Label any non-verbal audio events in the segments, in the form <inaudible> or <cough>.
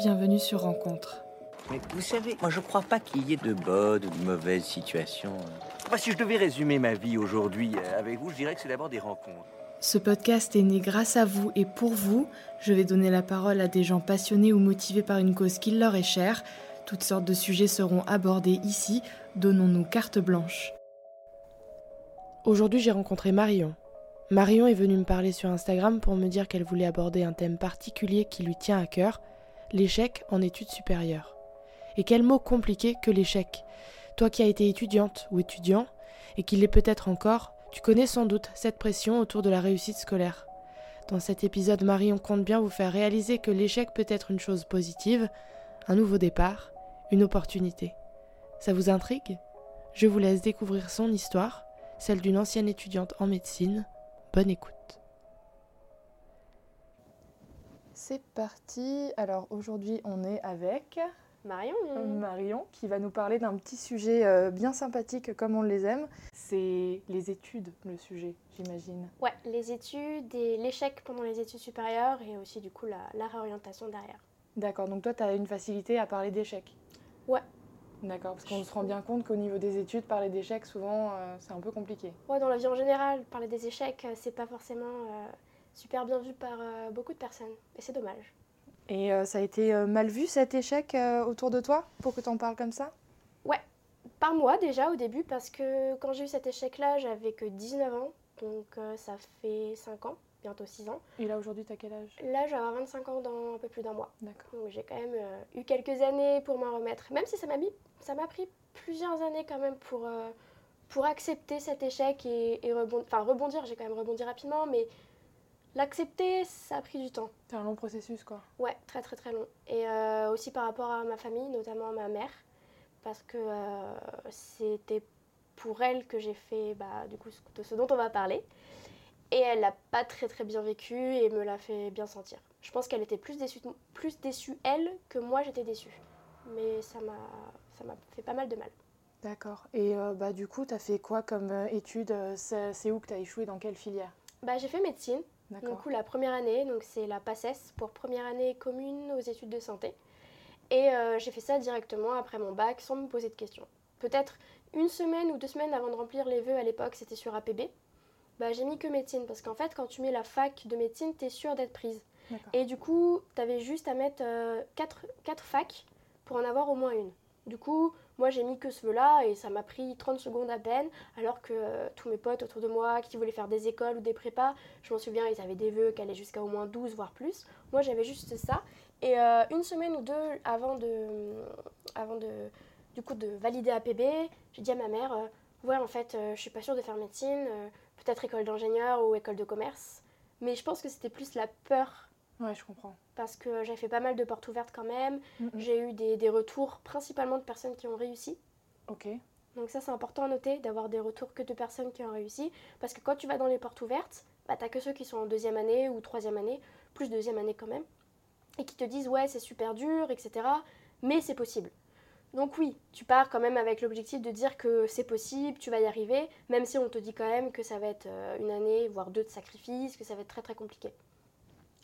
bienvenue sur Rencontre. Mais vous savez, moi je crois pas qu'il y ait de bonnes ou de mauvaises situations. Moi, si je devais résumer ma vie aujourd'hui euh, avec vous, je dirais que c'est d'abord des rencontres. Ce podcast est né grâce à vous et pour vous. Je vais donner la parole à des gens passionnés ou motivés par une cause qui leur est chère. Toutes sortes de sujets seront abordés ici. Donnons-nous carte blanche. Aujourd'hui, j'ai rencontré Marion. Marion est venue me parler sur Instagram pour me dire qu'elle voulait aborder un thème particulier qui lui tient à cœur, l'échec en études supérieures. Et quel mot compliqué que l'échec. Toi qui as été étudiante ou étudiant, et qui l'est peut-être encore, tu connais sans doute cette pression autour de la réussite scolaire. Dans cet épisode, Marion compte bien vous faire réaliser que l'échec peut être une chose positive, un nouveau départ, une opportunité. Ça vous intrigue? Je vous laisse découvrir son histoire, celle d'une ancienne étudiante en médecine, Bonne écoute. C'est parti. Alors aujourd'hui, on est avec Marion. Marion qui va nous parler d'un petit sujet euh, bien sympathique comme on les aime. C'est les études, le sujet, j'imagine. Ouais, les études et l'échec pendant les études supérieures et aussi du coup la, la réorientation derrière. D'accord, donc toi, tu as une facilité à parler d'échec Ouais, D'accord, parce qu'on se rend bien compte qu'au niveau des études, parler d'échecs, souvent, euh, c'est un peu compliqué. Ouais, dans la vie en général, parler des échecs, euh, c'est pas forcément euh, super bien vu par euh, beaucoup de personnes. Et c'est dommage. Et euh, ça a été euh, mal vu cet échec euh, autour de toi pour que tu en parles comme ça? Ouais, par moi déjà au début, parce que quand j'ai eu cet échec-là, j'avais que 19 ans. Donc euh, ça fait 5 ans, bientôt 6 ans. Et là, aujourd'hui, tu as quel âge? Là, je vais avoir 25 ans dans un peu plus d'un mois. D'accord. Donc j'ai quand même euh, eu quelques années pour m'en remettre. Même si ça m'a mis, ça m'a pris plusieurs années quand même pour, euh, pour accepter cet échec et, et rebondir. Enfin rebondir, j'ai quand même rebondi rapidement, mais l'accepter, ça a pris du temps. C'est un long processus, quoi. Ouais, très très très long. Et euh, aussi par rapport à ma famille, notamment ma mère, parce que euh, c'était pour elle que j'ai fait bah, du coup ce- de ce dont on va parler. Et elle l'a pas très très bien vécu et me l'a fait bien sentir. Je pense qu'elle était plus déçue, plus déçue elle que moi j'étais déçue. Mais ça m'a ça m'a fait pas mal de mal. D'accord. Et euh, bah, du coup, tu as fait quoi comme études C'est c'est où que tu as échoué Dans quelle filière? Bah, j'ai fait médecine, du coup la première année, donc c'est la PACES pour première année commune aux études de santé. Et euh, j'ai fait ça directement après mon bac sans me poser de questions. Peut-être une semaine ou deux semaines avant de remplir les vœux à l'époque, c'était sur APB. Bah, j'ai mis que médecine parce qu'en fait, quand tu mets la fac de médecine, t'es sûre d'être prise. Et du coup, t'avais juste à mettre 4 quatre, facs pour en avoir au moins une. Du coup, moi j'ai mis que ce vœu-là et ça m'a pris 30 secondes à peine, alors que euh, tous mes potes autour de moi qui voulaient faire des écoles ou des prépas, je m'en souviens, ils avaient des vœux qui allaient jusqu'à au moins 12 voire plus. Moi j'avais juste ça. Et euh, une semaine ou deux avant de, avant de, du coup, de valider APB, j'ai dit à ma mère, euh, ouais en fait je suis pas sûre de faire médecine, peut-être école d'ingénieur ou école de commerce. Mais je pense que c'était plus la peur Ouais, je comprends. parce que j'ai fait pas mal de portes ouvertes quand même. J'ai eu des, des retours principalement de personnes qui ont réussi. Ok. Donc ça c'est important à noter d'avoir des retours que de personnes qui ont réussi. Parce que quand tu vas dans les portes ouvertes, bah, t'as que ceux qui sont en deuxième année ou troisième année, plus deuxième année quand même, et qui te disent ouais c'est super dur, etc. Mais c'est possible. Donc oui, tu pars quand même avec l'objectif de dire que c'est possible, tu vas y arriver, même si on te dit quand même que ça va être euh, une année, voire deux de sacrifice, que ça va être très très compliqué.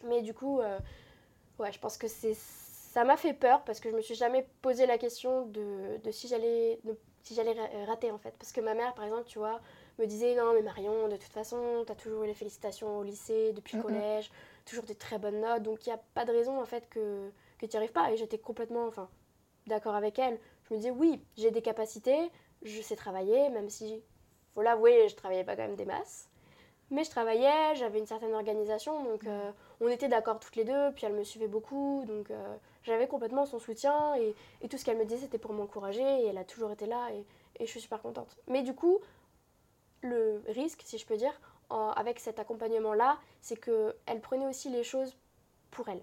Mais du coup, euh, ouais, je pense que c'est ça m'a fait peur parce que je me suis jamais posé la question de, de si j'allais si j'allais ra- rater en fait. Parce que ma mère, par exemple, tu vois, me disait non mais Marion, de toute façon, t'as toujours eu les félicitations au lycée, depuis le collège, toujours des très bonnes notes, donc il n'y a pas de raison en fait que, que tu n'y arrives pas. Et j'étais complètement, enfin, d'accord avec elle. Je me disais oui, j'ai des capacités, je sais travailler, même si, faut l'avouer, je travaillais pas quand même des masses. Mais je travaillais, j'avais une certaine organisation, donc euh, on était d'accord toutes les deux, puis elle me suivait beaucoup, donc euh, j'avais complètement son soutien, et, et tout ce qu'elle me disait c'était pour m'encourager, et elle a toujours été là, et, et je suis super contente. Mais du coup, le risque, si je peux dire, en- avec cet accompagnement-là, c'est qu'elle prenait aussi les choses pour elle.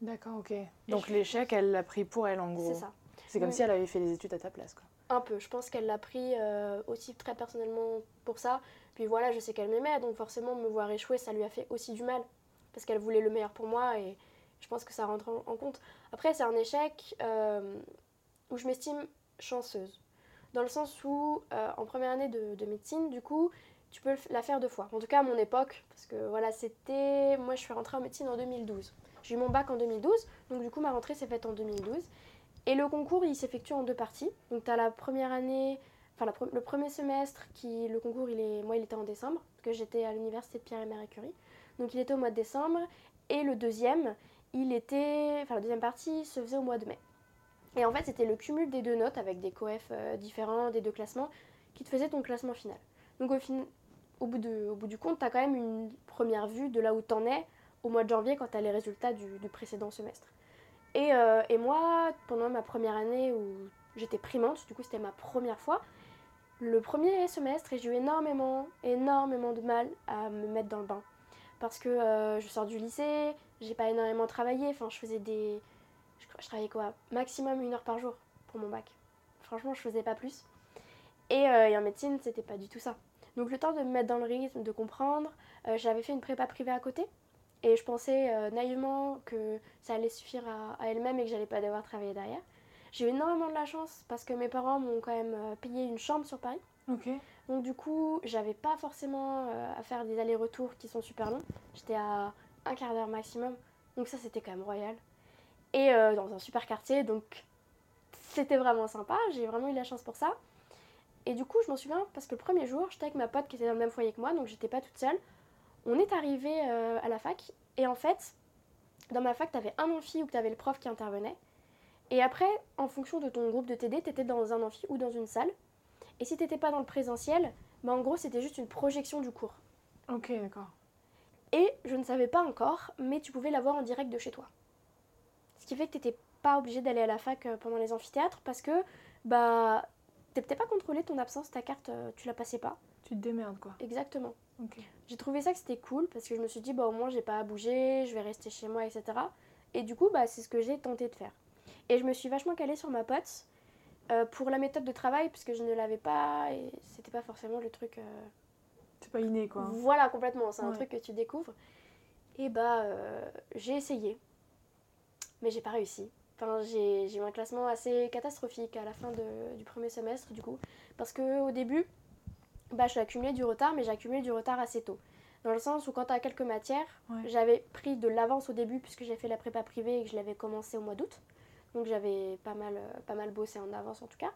D'accord, ok. Donc je- l'échec, elle l'a pris pour elle, en gros. C'est ça. C'est comme Oui. si elle avait fait les études à ta place, quoi. Un peu. Je pense qu'elle l'a pris euh, aussi très personnellement pour ça. Puis voilà, je sais qu'elle m'aimait, donc forcément me voir échouer, ça lui a fait aussi du mal. Parce qu'elle voulait le meilleur pour moi et je pense que ça rentre en, compte. Après, c'est un échec euh, où je m'estime chanceuse. Dans le sens où, euh, en première année de, de médecine, du coup, tu peux la faire deux fois. En tout cas, à mon époque, parce que voilà, c'était. Moi, je suis rentrée en médecine en 2012. J'ai eu mon bac en 2012, donc du coup ma rentrée s'est faite en 2012. Et le concours, il s'effectue en deux parties. Donc tu as la première année, enfin le premier semestre, qui le concours, il est, moi il était en décembre, parce que j'étais à l'université de Pierre et Marie Curie. Donc il était au mois de décembre. Et le deuxième, il était, enfin la deuxième partie se faisait au mois de mai. Et en fait, c'était le cumul des deux notes avec des coefs euh, différents, des deux classements, qui te faisait ton classement final. Donc au, au bout du compte, tu as quand même une première vue de là où tu en es au mois de janvier quand tu as les résultats du, précédent semestre. Et, euh, et, moi, pendant ma première année où j'étais primante, du coup c'était ma première fois, le premier semestre, j'ai eu énormément, énormément de mal à me mettre dans le bain. Parce que euh, je sors du lycée, j'ai pas énormément travaillé, enfin je faisais des... Je, travaillais quoi Maximum une heure par jour pour mon bac. Franchement, je faisais pas plus. Et, euh, en médecine, c'était pas du tout ça. Donc le temps de me mettre dans le rythme, de comprendre, j'avais fait une prépa privée à côté. Et je pensais naïvement que ça allait suffire à, elle-même et que j'allais pas devoir travailler derrière. J'ai eu énormément de la chance parce que mes parents m'ont quand même payé une chambre sur Paris. Ok. Donc du coup, j'avais pas forcément à faire des allers-retours qui sont super longs. J'étais à un quart d'heure maximum. Donc ça, c'était quand même royal. Et euh, dans un super quartier, donc c'était vraiment sympa. J'ai vraiment eu la chance pour ça. Et du coup, je m'en souviens parce que le premier jour, j'étais avec ma pote qui était dans le même foyer que moi, donc j'étais pas toute seule. On est arrivé euh, à la fac et en fait, dans ma fac, t'avais un amphi où t'avais le prof qui intervenait. Et après, en fonction de ton groupe de TD, t'étais dans un amphi ou dans une salle. Et si t'étais pas dans le présentiel, bah en gros, c'était juste une projection du cours. Ok, d'accord. Et je ne savais pas encore, mais tu pouvais l'avoir en direct de chez toi. Ce qui fait que tu n'étais pas obligé d'aller à la fac euh, pendant les amphithéâtres parce que bah t'étais pas contrôlé ton absence, ta carte, euh, tu la passais pas. Tu te démerdes quoi. Exactement. J'ai trouvé ça que c'était cool parce que je me suis dit bah au moins j'ai pas à bouger, je vais rester chez moi, etc. Et du coup bah c'est ce que j'ai tenté de faire. Et je me suis vachement calée sur ma pote euh, pour la méthode de travail parce que je ne l'avais pas et c'était pas forcément le truc c'est pas inné quoi. Voilà, complètement. C'est un truc que tu découvres. Et bah, euh, j'ai essayé. Mais j'ai pas réussi. Enfin, j'ai eu un classement assez catastrophique à la fin de, du premier semestre, du coup. Parce qu'au début, bah, j'ai accumulé du retard, mais j'ai accumulé du retard assez tôt. Dans le sens où, quand tu as quelques matières, j'avais pris de l'avance au début, puisque j'ai fait la prépa privée et que je l'avais commencé au mois d'août. Donc, j'avais pas mal, euh, pas mal bossé en avance, en tout cas.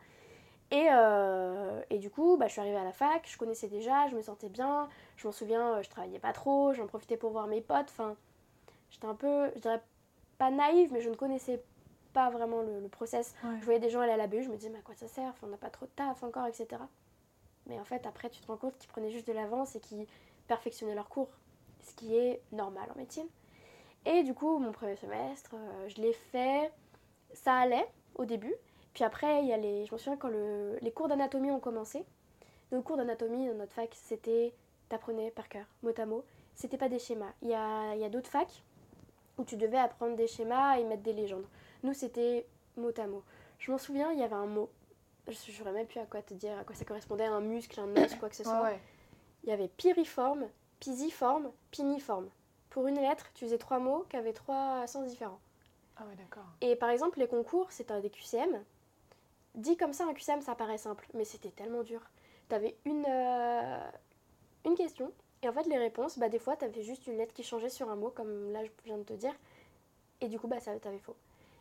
Et, euh, et, du coup, bah, je suis arrivée à la fac, je connaissais déjà, je me sentais bien. Je m'en souviens, euh, je travaillais pas trop, j'en profitais pour voir mes potes. Enfin, j'étais un peu, je dirais pas naïve, mais je ne connaissais pas vraiment le, process. Je voyais des gens aller à la BU, je me disais, mais à quoi ça sert On n'a pas trop de taf encore, etc. Mais en fait, après, tu te rends compte qu'ils prenaient juste de l'avance et qu'ils perfectionnaient leur cours, ce qui est normal en médecine. Et du coup, mon premier semestre, euh, je l'ai fait, ça allait au début. Puis après, il y a les, je me souviens quand le, les cours d'anatomie ont commencé. Donc, cours d'anatomie dans notre fac, c'était t'apprenais par cœur, mot à mot. C'était pas des schémas. Il y a, y a d'autres facs où tu devais apprendre des schémas et mettre des légendes. Nous, c'était mot à mot. Je m'en souviens, il y avait un mot. Je ne saurais même plus à quoi te dire, à quoi ça correspondait, un muscle, un os, quoi que ce soit. Il y avait piriforme, pisiforme, piniforme. Pour une lettre, tu faisais trois mots qui avaient trois sens différents. Ah ouais, d'accord. Et par exemple, les concours, c'était des QCM. Dit comme ça, un QCM, ça paraît simple, mais c'était tellement dur. Tu avais une, euh, une question, et en fait, les réponses, bah, des fois, tu avais juste une lettre qui changeait sur un mot, comme là, je viens de te dire, et du coup, bah, ça t'avais faux.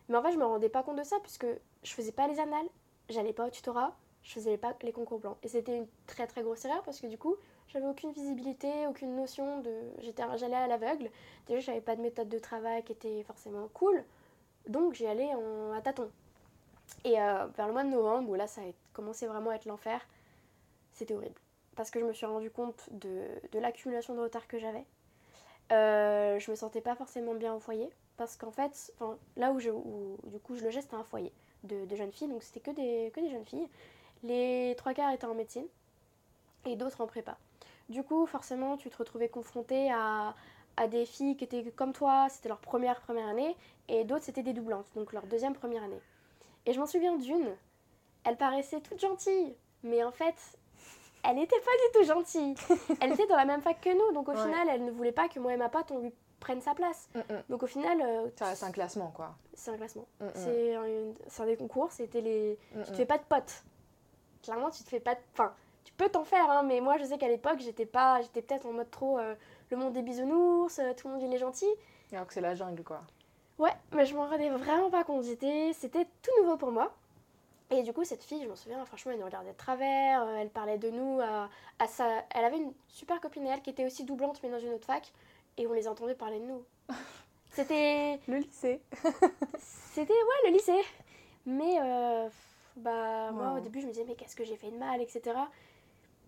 Mais en fait, je me rendais pas compte de ça, puisque je faisais pas les annales, j'allais pas au tutorat, je faisais pas les concours blancs. Et c'était une très très grosse erreur, parce que du coup, j'avais aucune visibilité, aucune notion de. J'allais à l'aveugle. Déjà, j'avais pas de méthode de travail qui était forcément cool, donc j'y allais en, à tâtons. Et euh, vers le mois de novembre, où là ça a commencé vraiment à être l'enfer, c'était horrible. Parce que je me suis rendu compte de, de l'accumulation de retard que j'avais. Euh, je me sentais pas forcément bien au foyer. Parce qu'en fait, là où, je, du coup je c'était un foyer de, de, jeunes filles. Donc c'était que des, que des jeunes filles. Les trois quarts étaient en médecine et d'autres en prépa. Du coup, forcément, tu te retrouvais confronté à, à des filles qui étaient comme toi, c'était leur première première année, et d'autres c'était des doublantes, donc leur deuxième première année. Et je m'en souviens d'une, elle paraissait toute gentille, mais en fait, elle n'était pas du tout gentille. <laughs> elle était dans la même fac que nous, donc au final, elle ne voulait pas que moi et ma pote, on lui prenne sa place. Mm, mm. Donc au final... Euh, c'est un classement, quoi. C'est un classement. Mm, c'est un, des concours, c'était les... Tu te fais pas de potes. Clairement, tu te fais pas de... Enfin, tu peux t'en faire, hein, mais moi, je sais qu'à l'époque, j'étais pas... J'étais peut-être en mode trop... Euh, le monde des bisounours, euh, tout le monde il est gentil. Alors que c'est la jungle, quoi. Ouais, mais je m'en rendais vraiment pas compte. J'étais- C'était tout nouveau pour moi. Et du coup, cette fille, je m'en souviens, franchement, elle nous regardait de travers, euh, elle parlait de nous à, à sa... Elle avait une super copine, elle, qui était aussi doublante, mais dans une autre fac, et on les entendait parler de nous. C'était... <laughs> Le lycée. C'était, ouais, le lycée. Mais, euh, bah, moi, au début, je me disais, mais qu'est-ce que j'ai fait de mal, etc.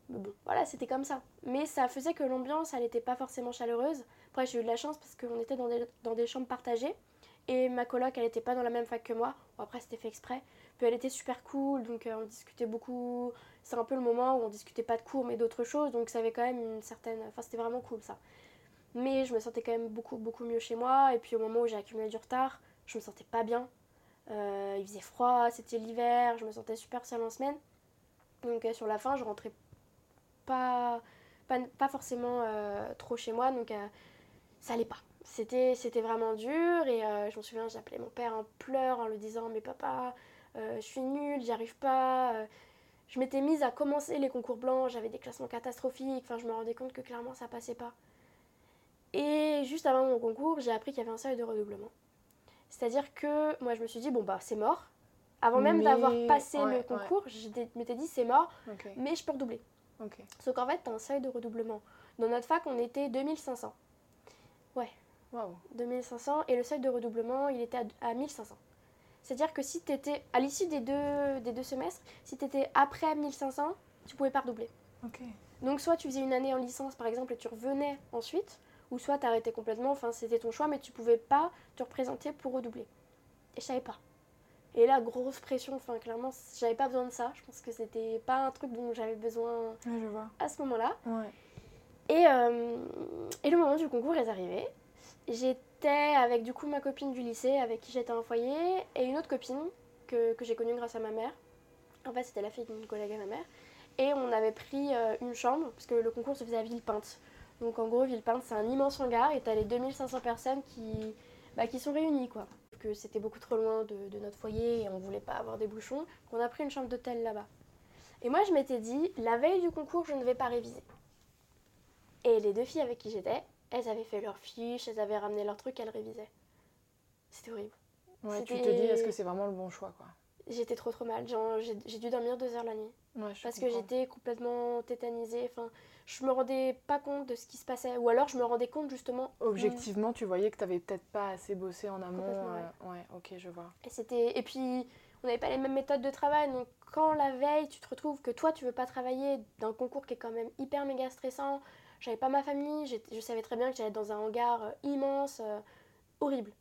Mais bon, voilà, c'était comme ça. Mais ça faisait que l'ambiance, elle n'était pas forcément chaleureuse. Après, j'ai eu de la chance parce qu'on était dans des, dans des chambres partagées. Et ma coloc, elle n'était pas dans la même fac que moi. Bon, après, c'était fait exprès. Puis elle était super cool, donc euh, on discutait beaucoup. C'est un peu le moment où on discutait pas de cours, mais d'autres choses. Donc ça avait quand même une certaine. Enfin, c'était vraiment cool ça. Mais je me sentais quand même beaucoup, mieux chez moi. Et puis au moment où j'ai accumulé du retard, je me sentais pas bien. Euh, il faisait froid, c'était l'hiver, je me sentais super seule en semaine. Donc euh, sur la fin, je rentrais pas, pas, forcément euh, trop chez moi, donc ça allait pas. C'était, c'était vraiment dur et je me souviens, j'appelais mon père en pleurs en lui disant Mais papa, je suis nulle, j'y arrive pas. je m'étais mise à commencer les concours blancs, j'avais des classements catastrophiques, enfin je me rendais compte que clairement ça passait pas. Et juste avant mon concours, j'ai appris qu'il y avait un seuil de redoublement. C'est-à-dire que moi je me suis dit, bon bah c'est mort. Avant même Mais- d'avoir passé ouais, le ouais. concours, je m'étais- dit c'est mort, mais je peux redoubler. Ok. Sauf qu'en fait, t'as un seuil de redoublement. Dans notre fac, on était 2500. Waouh. 2500 et le seuil de redoublement, il était à, à 1500. C'est-à-dire que si t'étais, à l'issue des deux, des deux semestres, si t'étais après 1500, tu pouvais pas redoubler. Ok. Donc soit tu faisais une année en licence par exemple et tu revenais ensuite, ou soit t'arrêtais complètement, enfin c'était ton choix, mais tu pouvais pas te représenter pour redoubler. Et je savais pas. Et là, grosse pression, enfin clairement, j'avais pas besoin de ça. Je pense que c'était pas un truc dont j'avais besoin Ouais, je vois. à ce moment-là. Ouais. Et, euh, et le moment du concours est arrivé. J'étais avec du coup ma copine du lycée avec qui j'étais en foyer et une autre copine que, que j'ai connue grâce à ma mère. En fait, c'était la fille d'une collègue à ma mère. Et on avait pris euh, une chambre parce que le concours se faisait à Villepinte. Donc en gros, Villepinte, c'est un immense hangar et t'as les 2500 personnes qui, bah, qui sont réunies quoi. Que c'était beaucoup trop loin de, de notre foyer et on voulait pas avoir des bouchons. Donc on a pris une chambre d'hôtel là-bas. Et moi, je m'étais dit, la veille du concours, je ne vais pas réviser. Et les deux filles avec qui j'étais, elles avaient fait leurs fiches, elles avaient ramené leurs trucs, elles révisaient. C'était horrible. Ouais, tu te dis, est-ce que c'est vraiment le bon choix, quoi? J'étais trop trop mal. J'ai dû dormir deux heures la nuit. Ouais, Parce que j'étais complètement tétanisée. Enfin, je me rendais pas compte de ce qui se passait. Ou alors je me rendais compte justement. Objectivement, tu voyais que t'avais peut-être pas assez bossé en amont. Euh, ouais, ok, je vois. Et, c'était... et puis, on n'avait pas les mêmes méthodes de travail. Donc, quand la veille, tu te retrouves que toi, tu veux pas travailler d'un concours qui est quand même hyper méga stressant, j'avais pas ma famille, je savais très bien que j'allais être dans un hangar euh, immense, euh, horrible.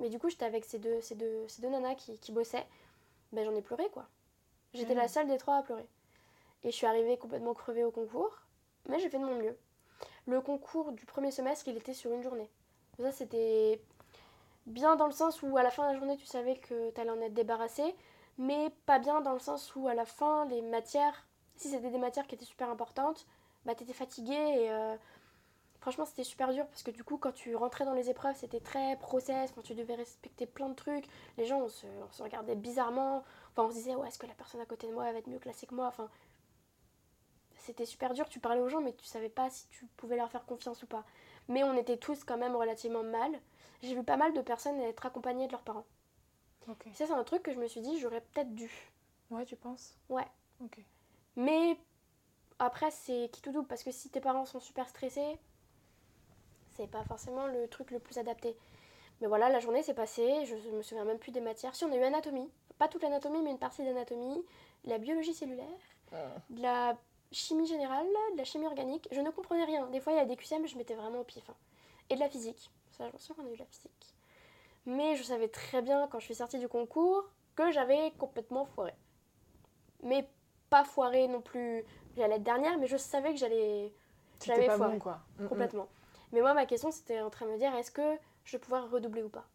Mais du coup, j'étais avec ces deux, ces deux, ces deux nanas qui, qui bossaient. Ben, j'en ai pleuré, quoi. J'étais la seule des trois à pleurer. Et je suis arrivée complètement crevée au concours, mais j'ai fait de mon mieux. Le concours du premier semestre, il était sur une journée. Ça, c'était bien dans le sens où à la fin de la journée, tu savais que tu allais en être débarrassé, mais pas bien dans le sens où à la fin, les matières, si c'était des matières qui étaient super importantes, bah t'étais fatigué et euh, franchement c'était super dur parce que du coup quand tu rentrais dans les épreuves c'était très process, quand tu devais respecter plein de trucs, les gens on se, regardait bizarrement, enfin on se disait ouais est-ce que la personne à côté de moi va être mieux classée que moi, c'était super dur, tu parlais aux gens mais tu savais pas si tu pouvais leur faire confiance ou pas. Mais on était tous quand même relativement mal. J'ai vu pas mal de personnes être accompagnées de leurs parents. Ça c'est un truc que je me suis dit j'aurais peut-être dû. Ouais, tu penses? Ouais. Ok. Mais après, c'est qui tout double parce que si tes parents sont super stressés, c'est pas forcément le truc le plus adapté. Mais voilà, la journée s'est passée, je me souviens même plus des matières. Si on a eu anatomie, pas toute l'anatomie, mais une partie d'anatomie, la biologie cellulaire, de la chimie générale, de la chimie organique. Je ne comprenais rien. Des fois, il y a des QCM, je m'étais vraiment au pif. hein. Et de la physique. Ça, je me souviens qu'on a eu de la physique. Mais je savais très bien, quand je suis sortie du concours, que j'avais complètement foiré. Mais pas foiré non plus. J'allais être dernière, mais je savais que j'allais J'avais foiré. bon, quoi. Mm, mm. complètement. Mais moi, ma question, c'était en train de me dire est-ce que je vais pouvoir redoubler ou pas?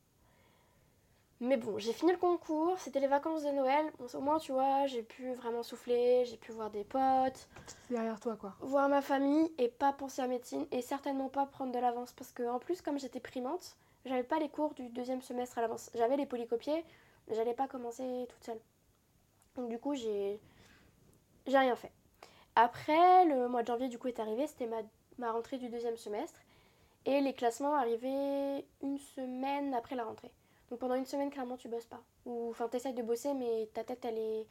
Mais bon, j'ai fini le concours, c'était les vacances de Noël. Bon, au moins, tu vois, j'ai pu vraiment souffler, j'ai pu voir des potes, derrière toi, quoi. voir ma famille et pas penser à médecine et certainement pas prendre de l'avance parce que en plus comme j'étais primante, j'avais pas les cours du deuxième semestre à l'avance. J'avais les polycopiés, mais j'allais pas commencer toute seule. Donc du coup, j'ai j'ai rien fait. Après, le mois de janvier du coup est arrivé, c'était ma, ma rentrée du deuxième semestre Et les classements arrivaient une semaine après la rentrée. Donc pendant une semaine, clairement, tu bosses pas. Ou enfin, t'essayes de bosser, mais ta tête, elle est,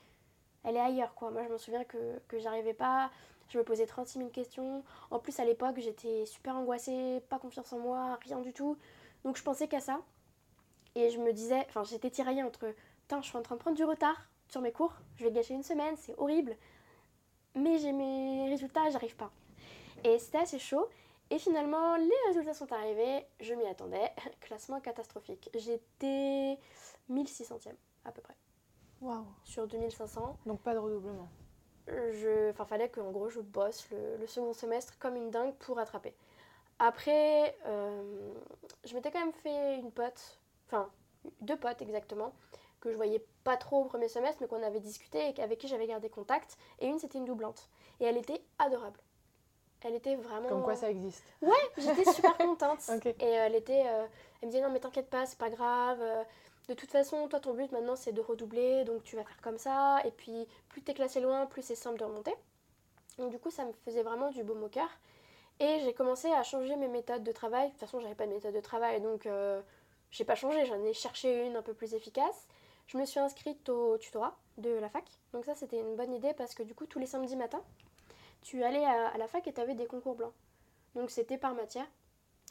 elle est ailleurs, quoi. Moi, je me souviens que, que j'arrivais pas. Je me posais 36 000 questions. En plus, à l'époque, j'étais super angoissée, pas confiance en moi, rien du tout. Donc, je pensais qu'à ça. Et je me disais, enfin, j'étais tiraillée entre, putain, je suis en train de prendre du retard sur mes cours, je vais gâcher une semaine, c'est horrible. Mais j'ai mes résultats, j'arrive pas. Et c'était assez chaud. Et finalement, les résultats sont arrivés, je m'y attendais. <laughs> Classement catastrophique. J'étais 1600e à peu près Waouh. sur 2500. Donc pas de redoublement. Je, enfin, fallait que en gros je bosse le, le second semestre comme une dingue pour rattraper. Après, euh, je m'étais quand même fait une pote, enfin deux potes exactement, que je voyais pas trop au premier semestre, mais qu'on avait discuté et avec qui j'avais gardé contact. Et une c'était une doublante. Et elle était adorable. Elle était vraiment. Comme quoi ça existe. J'étais super contente. <laughs> Et euh, elle était, euh, elle me disait non mais t'inquiète pas, c'est pas grave. euh, de toute façon, toi ton but maintenant c'est de redoubler, donc tu vas faire comme ça. Et puis plus t'es classé loin, plus c'est simple de remonter. Donc du coup ça me faisait vraiment du baume au cœur. Et j'ai commencé à changer mes méthodes de travail. De toute façon j'avais pas de méthode de travail, donc euh, j'ai pas changé. J'en ai cherché une un peu plus efficace. Je me suis inscrite au tutorat de la fac. Donc ça c'était une bonne idée parce que du coup tous les samedis matins, tu allais à, à la fac et t'avais des concours blancs. Donc c'était par matière.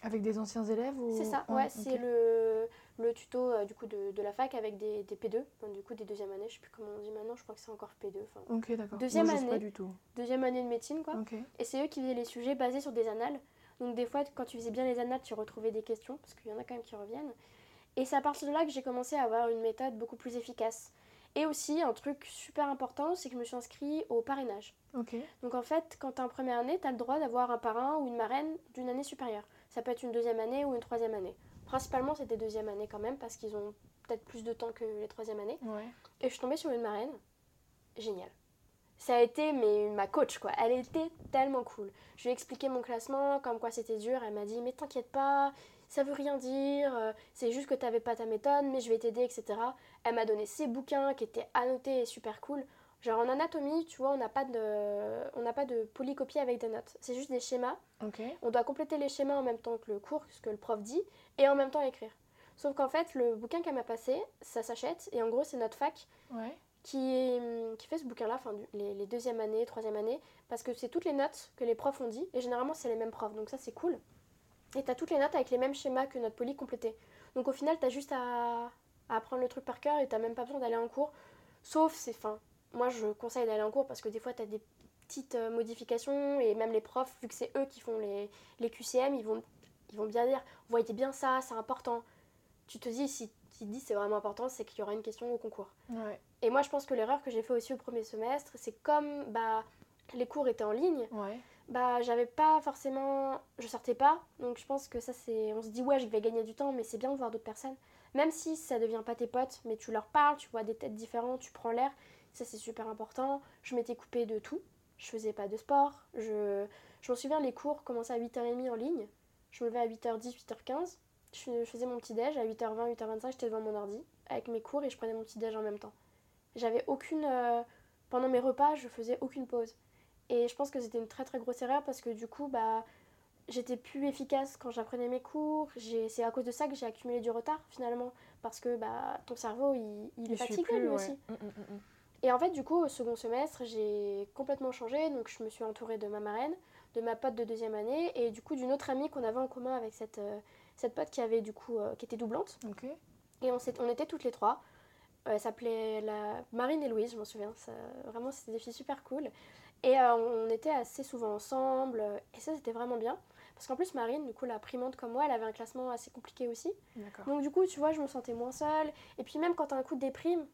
Avec des anciens élèves ou... C'est ça, ouais, c'est le, le tuto euh, du coup de, de la fac avec des, des P2, donc, du coup des deuxième années, je sais plus comment on dit maintenant, je crois que c'est encore P2, enfin Ok, d'accord. Deuxième Moi, sais pas année. du tout. deuxième année de médecine quoi. Ok. Et c'est eux qui faisaient les sujets basés sur des annales. Donc des fois quand tu faisais bien les annales, tu retrouvais des questions, parce qu'il y en a quand même qui reviennent. Et c'est à partir de là que j'ai commencé à avoir une méthode beaucoup plus efficace. Et aussi un truc super important, c'est que je me suis inscrite au parrainage. Donc en fait, quand tu es en première année, tu as le droit d'avoir un parrain ou une marraine d'une année supérieure. Ça peut être une deuxième année ou une troisième année. Principalement, c'était deuxième année quand même, parce qu'ils ont peut-être plus de temps que les troisième années. Ouais. Et je suis tombée sur une marraine. Génial. Ça a été mais ma coach, quoi. Elle était tellement cool. Je lui ai expliqué mon classement, comme quoi c'était dur. Elle m'a dit, mais t'inquiète pas, ça veut rien dire. euh, C'est juste que t'avais pas ta méthode, mais je vais t'aider, etc. Elle m'a donné ses bouquins qui étaient annotés et super cool. Genre en anatomie, tu vois, on n'a pas de, on n'a pas de polycopie avec des notes. C'est juste des schémas. Ok. On doit compléter les schémas en même temps que le cours, ce que le prof dit, et en même temps écrire. Sauf qu'en fait, le bouquin qu'elle m'a passé, ça s'achète, et en gros, c'est notre fac Ouais. qui, hum, qui fait ce bouquin-là, enfin les, les deuxième année, troisième année, parce que c'est toutes les notes que les profs ont dit, et généralement c'est les mêmes profs, donc ça c'est cool. Et t'as toutes les notes avec les mêmes schémas que notre poly complété. Donc au final, t'as juste à, à apprendre le truc par cœur et t'as même pas besoin d'aller en cours, sauf c'est fin. Moi je conseille d'aller en cours parce que des fois t'as des petites euh, modifications, et même les profs, vu que c'est eux qui font les, les QCM, ils vont, ils vont bien dire, voyez bien ça, c'est important. Tu te dis, si tu te dis c'est vraiment important, c'est qu'il y aura une question au concours. Ouais. Et moi, je pense que l'erreur que j'ai fait aussi au premier semestre, c'est comme bah, les cours étaient en ligne, Ouais. bah j'avais pas forcément. Je sortais pas. Donc je pense que ça, c'est. On se dit, ouais, je vais gagner du temps, mais c'est bien de voir d'autres personnes. Même si ça devient pas tes potes, mais tu leur parles, tu vois des têtes différentes, tu prends l'air. Ça, c'est super important. Je m'étais coupée de tout. Je faisais pas de sport. Je, je me souviens, les cours commençaient à 8h30 en ligne. Je me levais à 8h10, 8h15. Je je faisais mon petit déj. À 8h20, 8h25, j'étais devant mon ordi avec mes cours et je prenais mon petit déj en même temps. J'avais aucune. euh, pendant mes repas, je faisais aucune pause. Et je pense que c'était une très très grosse erreur parce que du coup, bah, j'étais plus efficace quand j'apprenais mes cours. C'est à cause de ça que j'ai accumulé du retard finalement. Parce que bah, ton cerveau, il, il est Je suis fatigué lui ouais. aussi. Mm, mm, mm. Et en fait, du coup, au second semestre, j'ai complètement changé. Donc, je me suis entourée de ma marraine, de ma pote de deuxième année et du coup d'une autre amie qu'on avait en commun avec cette, euh, cette pote qui avait du coup euh, qui était doublante. Et on, on était toutes les trois. Euh, Elle s'appelait la Marine et Louise, je m'en souviens. Ça, vraiment, c'était des filles super cool. Et on était assez souvent ensemble. Et ça, c'était vraiment bien. Parce qu'en plus, Marine, du coup, la primante comme moi, elle avait un classement assez compliqué aussi. Donc, du coup, tu vois, je me sentais moins seule. Et puis, même quand t'as un coup de déprime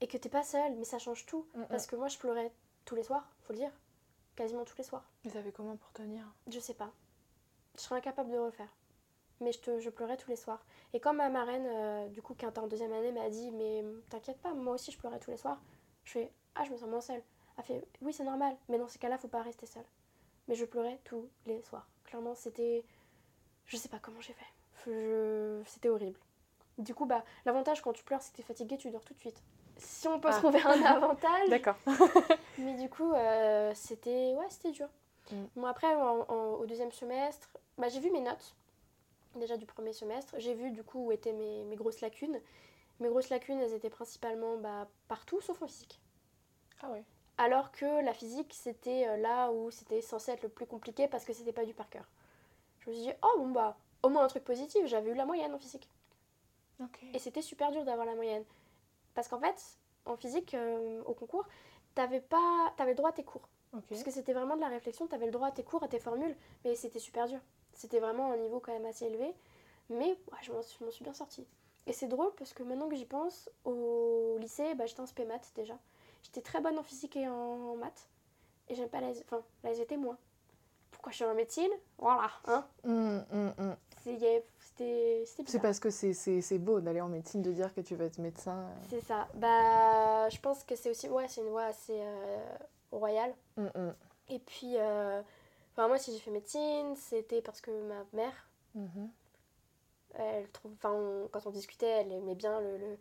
et que t'es pas seule, mais ça change tout. Mm, mm. Parce que moi, je pleurais tous les soirs, faut le dire. Quasiment tous les soirs. Vous savez comment pour tenir? Je sais pas. Je serais incapable de refaire. Mais je, te, je pleurais tous les soirs. Et quand ma marraine, euh, du coup, qui était en deuxième année, m'a dit Mais t'inquiète pas, moi aussi je pleurais tous les soirs, je fais Ah, je me sens moins seule. Elle fait Oui, c'est normal, mais dans ces cas-là, faut pas rester seule. Mais je pleurais tous les soirs. Clairement, c'était. Je sais pas comment j'ai fait. Je- C'était horrible. Du coup, bah, l'avantage quand tu pleures, c'est que t'es fatigué, tu dors tout de suite. Si on peut Ah. trouver un avantage. D'accord. <laughs> Mais du coup, euh, c'était ouais, c'était dur. Mm. Bon, après, en- en- au deuxième semestre, bah, j'ai vu mes notes. déjà du premier semestre. J'ai vu du coup où étaient mes, mes grosses lacunes. Mes grosses lacunes, elles étaient principalement bah, partout sauf en physique. Ah ouais. Alors que la physique, c'était euh, là où c'était censé être le plus compliqué parce que c'était pas du par cœur. Je me suis dit, oh bon bah, au moins un truc positif, j'avais eu la moyenne en physique. Ok. Et c'était super dur d'avoir la moyenne. Parce qu'en fait, en physique, euh, au concours, t'avais pas, t'avais le droit à tes cours. Parce que c'était vraiment de la réflexion, t'avais le droit à tes cours, à tes formules, mais c'était super dur. C'était vraiment un niveau quand même assez élevé, mais ouais, je m'en suis, bien sortie. Et c'est drôle parce que maintenant que j'y pense, au lycée, bah, j'étais en spé maths déjà. J'étais très bonne en physique et en, en maths, et j'aime pas la, enfin, la SVT moins. Pourquoi je suis en médecine? Voilà, hein. Hum. C'est- C'était parce que c'est- c'est c'est beau d'aller en médecine, de dire que tu vas être médecin. euh. C'est ça. Bah, je pense que c'est aussi, ouais, c'est une voie assez euh, royale. Et puis, euh, enfin, moi, si j'ai fait médecine, c'était parce que ma mère, Mhm. elle trouve, enfin, on- quand on discutait, elle aimait bien le, le-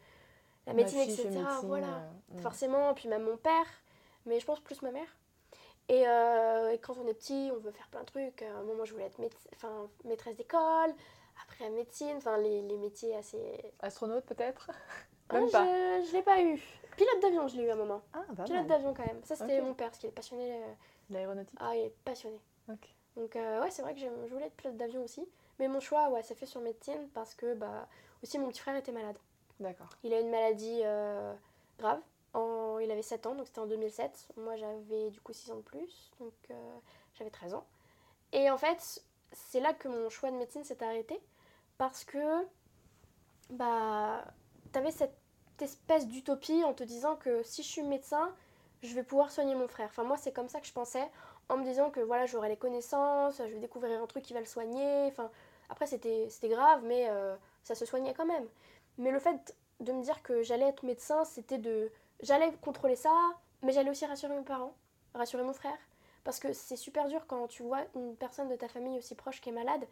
la médecine, etc. médecine, voilà, euh, hum. forcément. Puis même mon père, mais je pense plus ma mère. Et, euh, et quand on est petit, on veut faire plein de trucs. À un moment, je voulais être enfin, maîtresse d'école, après médecine, enfin, les, les métiers assez. Astronaute peut-être? Ah, Même pas. Je, je l'ai pas eu. Pilote d'avion, je l'ai eu à un moment. Ah, pas Pilote d'avion quand même. Ça, c'était mon père, parce qu'il est passionné. euh, L'aéronautique Ah, il est passionné. Ok. Donc, euh, ouais, c'est vrai que je voulais être pilote d'avion aussi. Mais mon choix, ouais, s'est fait sur médecine parce que, bah, aussi mon petit frère était malade. D'accord. Il a une maladie euh, grave. En, il avait 7 ans, donc c'était en 2007. Moi, j'avais du coup 6 ans de plus, donc euh, j'avais 13 ans. Et en fait, c'est là que mon choix de médecine s'est arrêté parce que, bah, t'avais cette espèce d'utopie en te disant que si je suis médecin, je vais pouvoir soigner mon frère. Enfin, moi, c'est comme ça que je pensais, en me disant que voilà, j'aurai les connaissances, je vais découvrir un truc qui va le soigner. Enfin, après, c'était c'était grave, mais euh, ça se soignait quand même. Mais le fait de me dire que j'allais être médecin, c'était de. J'allais contrôler ça, mais j'allais aussi rassurer mes parents, rassurer mon frère. Parce que c'est super dur quand tu vois une personne de ta famille aussi proche qui est malade.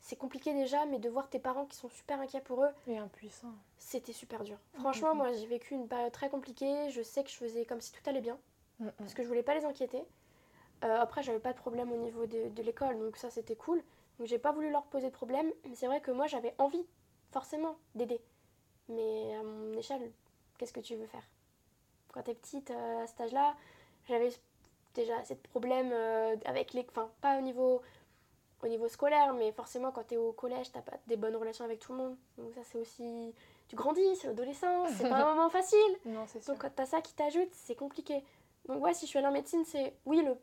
C'est compliqué déjà, mais de voir tes parents qui sont super inquiets pour eux, Et impuissant. c'était super dur. Franchement, moi j'ai vécu une période très compliquée. Je sais que je faisais comme si tout allait bien, parce que je voulais pas les inquiéter. Euh, après, j'avais pas de problème au niveau de, de l'école, donc ça c'était cool. Donc j'ai pas voulu leur poser de problème. Mais c'est vrai que moi j'avais envie, forcément, d'aider. Mais à mon échelle, qu'est-ce que tu veux faire? Quand t'es petite, euh, à cet âge-là, j'avais déjà assez de problèmes euh, avec les. Enfin, pas au niveau, au niveau scolaire, mais forcément quand t'es au collège, t'as pas des bonnes relations avec tout le monde. Donc ça c'est aussi. Tu grandis, c'est l'adolescence, c'est pas <laughs> un moment facile. Non, c'est sûr. Donc quand t'as ça qui t'ajoute, c'est compliqué. Donc ouais, si je suis allée en médecine, c'est oui le,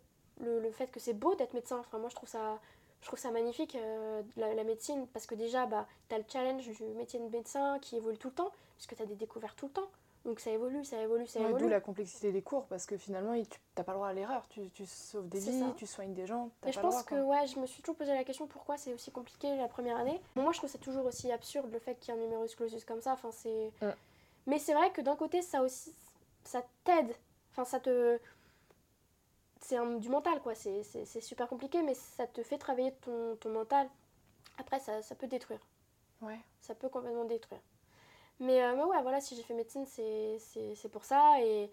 le, le fait que c'est beau d'être médecin. Enfin moi je trouve ça je trouve ça magnifique euh, la, la médecine parce que déjà bah t'as le challenge du métier de médecin qui évolue tout le temps puisque t'as des découvertes tout le temps. Donc ça évolue, ça évolue, ça Ouais, évolue. D'où la complexité des cours, parce que finalement, tu n'as pas le droit à l'erreur. Tu, tu sauves des vies, ça. tu soignes des gens. je le pense droit, que quoi. ouais, je me suis toujours posé la question pourquoi c'est aussi compliqué la première année? Bon, moi je trouve c'est toujours aussi absurde le fait qu'il y ait un numerus clausus comme ça. Enfin c'est. Mm. Mais c'est vrai que d'un côté ça aussi ça t'aide. Enfin ça te. C'est un- du mental quoi. C'est super compliqué mais ça te fait travailler ton, ton mental. Après ça, ça peut détruire. Ouais. Ça peut complètement détruire. Mais, euh, mais ouais voilà si j'ai fait médecine c'est- pour ça et.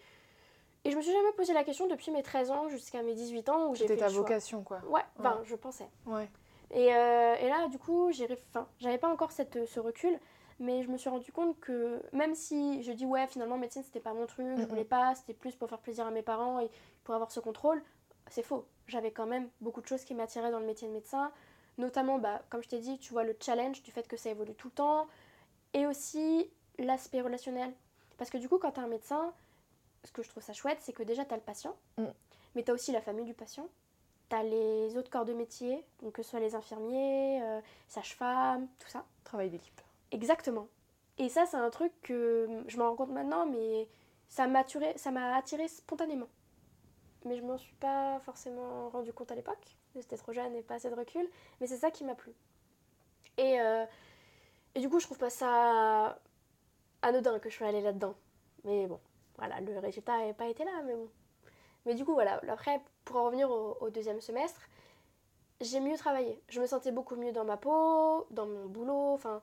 Et je me suis jamais posé la question depuis mes 13 ans jusqu'à mes 18 ans où j'ai C'était ta le choix. vocation, quoi. Ouais, enfin, je pensais. Ouais. Et, euh, et là, du coup, j'avais pas encore cette, ce recul, mais je me suis rendu compte que même si je dis ouais, finalement, médecine c'était pas mon truc, je Mhm. voulais pas, c'était plus pour faire plaisir à mes parents et pour avoir ce contrôle, c'est faux. J'avais quand même beaucoup de choses qui m'attiraient dans le métier de médecin, notamment, bah, comme je t'ai dit, tu vois, le challenge du fait que ça évolue tout le temps, et aussi l'aspect relationnel. Parce que du coup, quand t'es un médecin, ce que je trouve ça chouette, c'est que déjà t'as le patient, Mm. mais t'as aussi la famille du patient. T'as les autres corps de métier, donc que ce soit les infirmiers, euh, sages-femmes, tout ça. Travail d'équipe. Exactement. Et ça, c'est un truc que je m'en rends compte maintenant, mais ça m'a attiré, ça m'a attiré spontanément. Mais je m'en suis pas forcément rendu compte à l'époque. J'étais trop jeune et pas assez de recul. Mais c'est ça qui m'a plu. Et, euh, et du coup, je trouve pas ça anodin que je sois allée là-dedans. Mais bon, voilà, le résultat n'a pas été là, mais bon. Mais du coup, voilà, après, pour en revenir au, deuxième semestre, j'ai mieux travaillé. Je me sentais beaucoup mieux dans ma peau, dans mon boulot, enfin,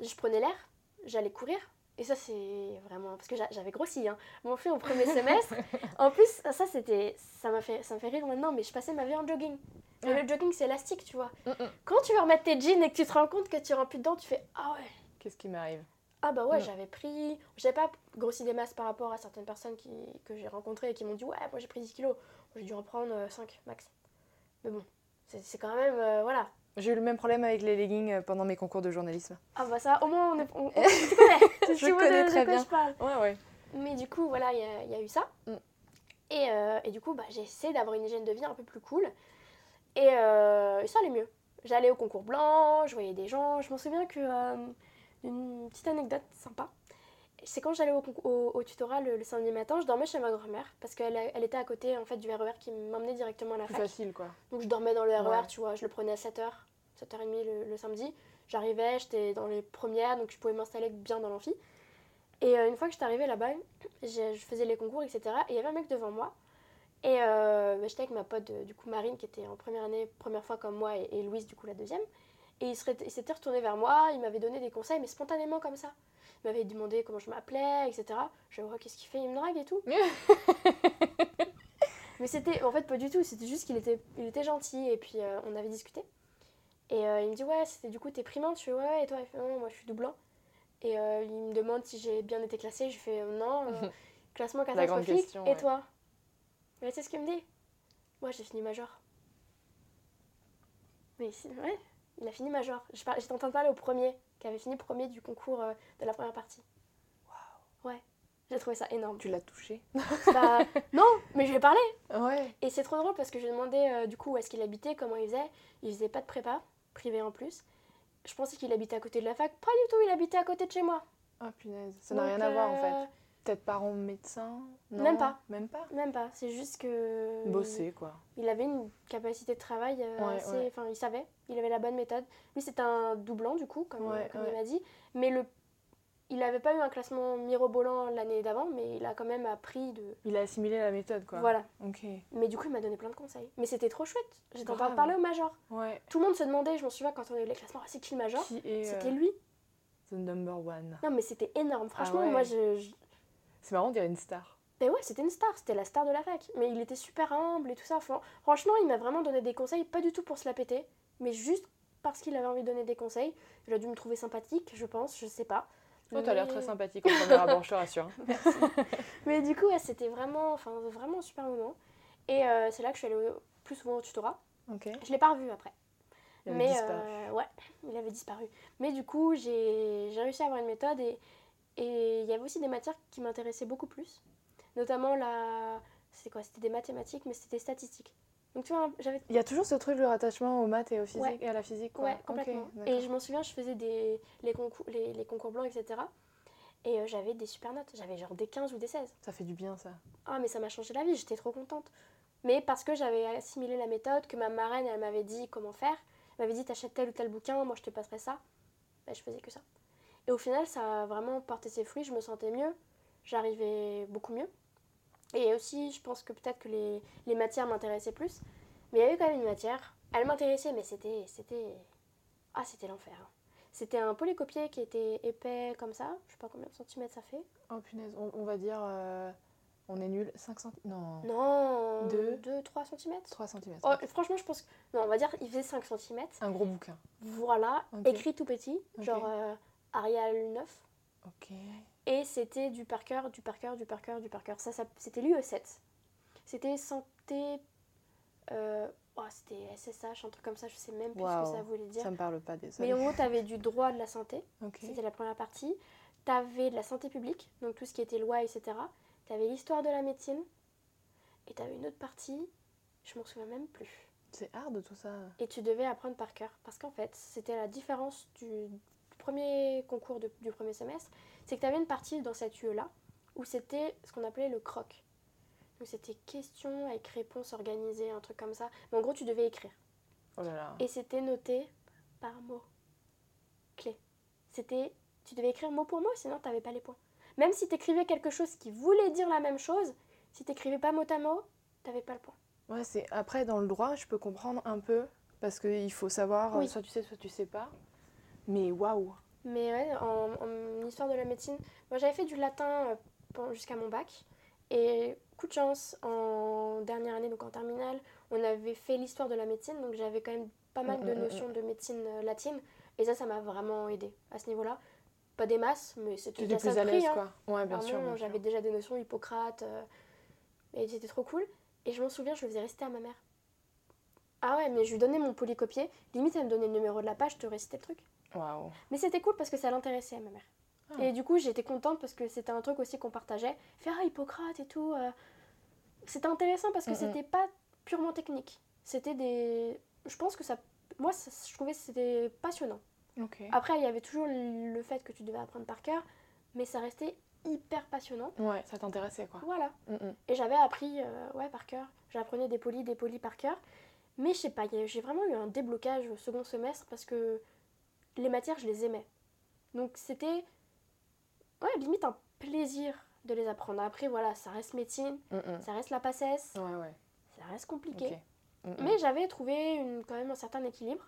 je prenais l'air, j'allais courir. Et ça, c'est vraiment. Parce que j'a- j'avais grossi, hein. Mon fait au premier <laughs> semestre. En plus, ça, c'était. Ça m'a fait, ça me fait rire maintenant, mais je passais ma vie en jogging. Ouais. le jogging, c'est élastique, tu vois. Mm, mm. Quand tu veux remettre tes jeans et que tu te rends compte que tu rentres plus dedans, tu fais Ah ouais. Qu'est-ce qui m'arrive? Ah bah ouais, Mm. j'avais pris. J'avais pas grossi des masses par rapport à certaines personnes qui, que j'ai rencontrées et qui m'ont dit Ouais, moi j'ai pris 10 kilos. J'ai dû en prendre euh, 5 max. Mais bon, c'est quand même. euh, voilà. J'ai eu le même problème avec les leggings euh, pendant mes concours de journalisme. Ah bah ça, au moins on est. On, <laughs> on- Je connais <laughs> très bien. je parle. Ouais, ouais. Mais du coup, voilà, il y, a- il y a eu ça. Mm. Et, euh, et du coup, bah, j'ai essayé d'avoir une hygiène de vie un peu plus cool. Et, euh, et ça allait mieux. J'allais au concours blanc, je voyais des gens. Je m'en souviens que euh, une petite anecdote sympa. C'est quand j'allais au, concours- au, au tutorat le, le samedi matin, je dormais chez ma grand-mère parce qu'elle elle était à côté en fait du RER qui m'emmenait directement à la Plus fac. facile, quoi. Donc je dormais dans le RER, Ouais. tu vois, je le prenais à 7h, 7h30 le, le samedi. J'arrivais, j'étais dans les premières, donc je pouvais m'installer bien dans l'amphi. Et euh, une fois que j'étais arrivée là-bas, je faisais les concours, etc. Et il y avait un mec devant moi. Et euh, bah, j'étais avec ma pote, euh, du coup, Marine, qui était en première année, première fois comme moi, et, et Louise, du coup, la deuxième. Et il s'était retourné vers moi, il m'avait donné des conseils, mais spontanément comme ça. Il m'avait demandé comment je m'appelais, etc. Je vois qu'est-ce qu'il fait, il me drague et tout. <laughs> mais c'était, en fait, pas du tout, c'était juste qu'il était, il était gentil, et puis euh, on avait discuté. Et euh, il me dit, ouais, c'était du coup tes primantes. Je fais, ouais, et toi? Il fait, non, moi je suis doublant. Et euh, il me demande si j'ai bien été classée. Je fais, non, <laughs> classement catastrophique. question, Et toi? Mais tu sais ce qu'il me dit Moi j'ai fini major. Mais si- ouais, il a fini major. J'étais en train de parler au premier, qui avait fini premier du concours euh, de la première partie. Waouh Ouais, j'ai trouvé ça énorme. Tu l'as touché <laughs> Bah, non, mais je lui ai parlé. Ouais. Et c'est trop drôle parce que je lui ai demandé euh, du coup où est-ce qu'il habitait, comment il faisait. Il faisait pas de prépa, privé en plus. Je pensais qu'il habitait à côté de la fac. Pas du tout, il habitait à côté de chez moi. Ah, punaise. Ça n'a rien à voir, en euh, fait. Peut-être parents médecins Non, Même pas. Même pas Même pas, c'est juste que. Bosser, quoi. Il avait une capacité de travail euh, Ouais, assez. ouais. Enfin, il savait, il avait la bonne méthode. Lui, c'était un doublant du coup, comme, Ouais, comme il m'a dit. Mais le. Il n'avait pas eu un classement mirobolant l'année d'avant, mais il a quand même appris de. Il a assimilé la méthode, quoi. Voilà. Ok. Mais du coup, il m'a donné plein de conseils. Mais c'était trop chouette. J'étais en train de parler au major. Ouais. Tout le monde se demandait, je m'en souviens quand on a eu les classements, ah, c'est qui le major C'était euh, lui. the number one Non, mais c'était énorme. Franchement, Ah ouais. moi, je. je- C'est marrant, on dirait une star. Ben ouais, c'était une star. C'était la star de la fac. Mais il était super humble et tout ça. Fran- Franchement, il m'a vraiment donné des conseils, pas du tout pour se la péter, mais juste parce qu'il avait envie de donner des conseils. Il a dû me trouver sympathique, je pense, je sais pas. Oh, t'as l'air Mais- très sympathique en premier abord, je te rassure. <laughs> hein. Mais du coup, ouais, c'était vraiment, enfin, vraiment un super moment. Et euh, c'est là que je suis allée au- plus souvent au tutorat. Ok. Je l'ai pas revu après. Il avait mais disparu. euh, ouais, il avait disparu. Mais du coup, j'ai j'ai réussi à avoir une méthode et et il y avait aussi des matières qui m'intéressaient beaucoup plus. Notamment la. C'était quoi C'était des mathématiques, mais c'était des statistiques. Donc tu vois, j'avais. Il y a toujours ce truc, le rattachement aux maths et, au physique, Ouais. et à la physique, quoi. Ouais, complètement. et je m'en souviens, je faisais des, les, concours, les, les concours blancs, etc. Et euh, j'avais des super notes. J'avais genre des 15 ou des 16. Ça fait du bien, ça. Ah, mais ça m'a changé la vie, j'étais trop contente. Mais parce que j'avais assimilé la méthode, que ma marraine, elle m'avait dit comment faire. Elle m'avait dit, t'achètes tel ou tel bouquin, moi je te passerai ça. Ben, je faisais que ça. Et au final, ça a vraiment porté ses fruits, je me sentais mieux, j'arrivais beaucoup mieux. Et aussi, je pense que peut-être que les, les matières m'intéressaient plus. Mais il y avait quand même une matière, elle m'intéressait, mais c'était. c'était Ah, c'était l'enfer. hein. C'était un polycopier qui était épais comme ça, je sais pas combien de centimètres ça fait. Oh punaise, on, on va dire. euh, on est nul. 5 cm. Non. Non, Deux. 2-3 cm 3 cm. Oh, franchement, je pense que. Non, on va dire, il faisait 5 cm. Un gros bouquin. Voilà, écrit tout petit, genre euh, Arial 9. Ok. Et c'était du par cœur, du par cœur, du par cœur, du par cœur. Ça, ça c'était l'UE7. C'était santé. Euh, oh, c'était SSH, un truc comme ça, je sais même plus ce que ça voulait dire. Ça me parle pas, désolé. Mais en gros, tu avais du droit de la santé, Ok. c'était la première partie. Tu avais de la santé publique, donc tout ce qui était loi, etc. Tu avais l'histoire de la médecine. Et tu avais une autre partie, je m'en souviens même plus. C'est hard tout ça. Et tu devais apprendre par cœur. Parce qu'en fait, c'était la différence du premier concours de- du premier semestre. C'est que tu avais une partie dans cette UE-là où c'était ce qu'on appelait le croc. Donc c'était questions avec réponses organisées, un truc comme ça. Mais en gros, tu devais écrire. Oh là là. Et c'était noté par mot clé. C'était. Tu devais écrire mot pour mot, sinon tu n'avais pas les points. Même si tu écrivais quelque chose qui voulait dire la même chose, si tu n'écrivais pas mot à mot, tu n'avais pas le point. Ouais, c'est après dans le droit, je peux comprendre un peu parce qu'il faut savoir, Oui. soit tu sais, soit tu sais pas. Mais waouh. Mais ouais, en, en histoire de la médecine, moi j'avais fait du latin euh, jusqu'à mon bac. Et coup de chance, en dernière année, donc en terminale, on avait fait l'histoire de la médecine, donc j'avais quand même pas mal Mm, de mm, mm, notions de médecine euh, latine. Et ça, ça m'a vraiment aidé à ce niveau-là. Pas des masses, mais c'était déjà plus à l'aise, hein. quoi. Ouais, bien sûr. Vraiment, bien sûr. j'avais déjà des notions Hippocrate. euh, et c'était trop cool. Et je m'en souviens, je le faisais réciter à ma mère. Ah ouais, mais je lui donnais mon polycopier. Limite, elle me donnait le numéro de la page, je te récitais le truc. Waouh. Mais c'était cool parce que ça l'intéressait à ma mère. Ah. Et du coup, j'étais contente parce que c'était un truc aussi qu'on partageait. Faire ah, Hippocrate et tout. euh, C'était intéressant parce que Mhm. c'était pas purement technique. C'était des. Je pense que ça. Moi, ça- je trouvais que c'était passionnant. Après, il y avait toujours le fait que tu devais apprendre par cœur, mais ça restait hyper passionnant. Ouais, ça t'intéressait, quoi. Voilà. Mm, mm. Et j'avais appris euh, ouais, par cœur. J'apprenais des polis, des polis par cœur. Mais je sais pas, j'ai vraiment eu un déblocage au second semestre parce que les matières, je les aimais. Donc c'était ouais, limite un plaisir de les apprendre. Après, voilà, ça reste médecine, Mm, mm. ça reste la passesse, Ouais, ouais. ça reste compliqué. Mm. Mais j'avais trouvé une, quand même un certain équilibre.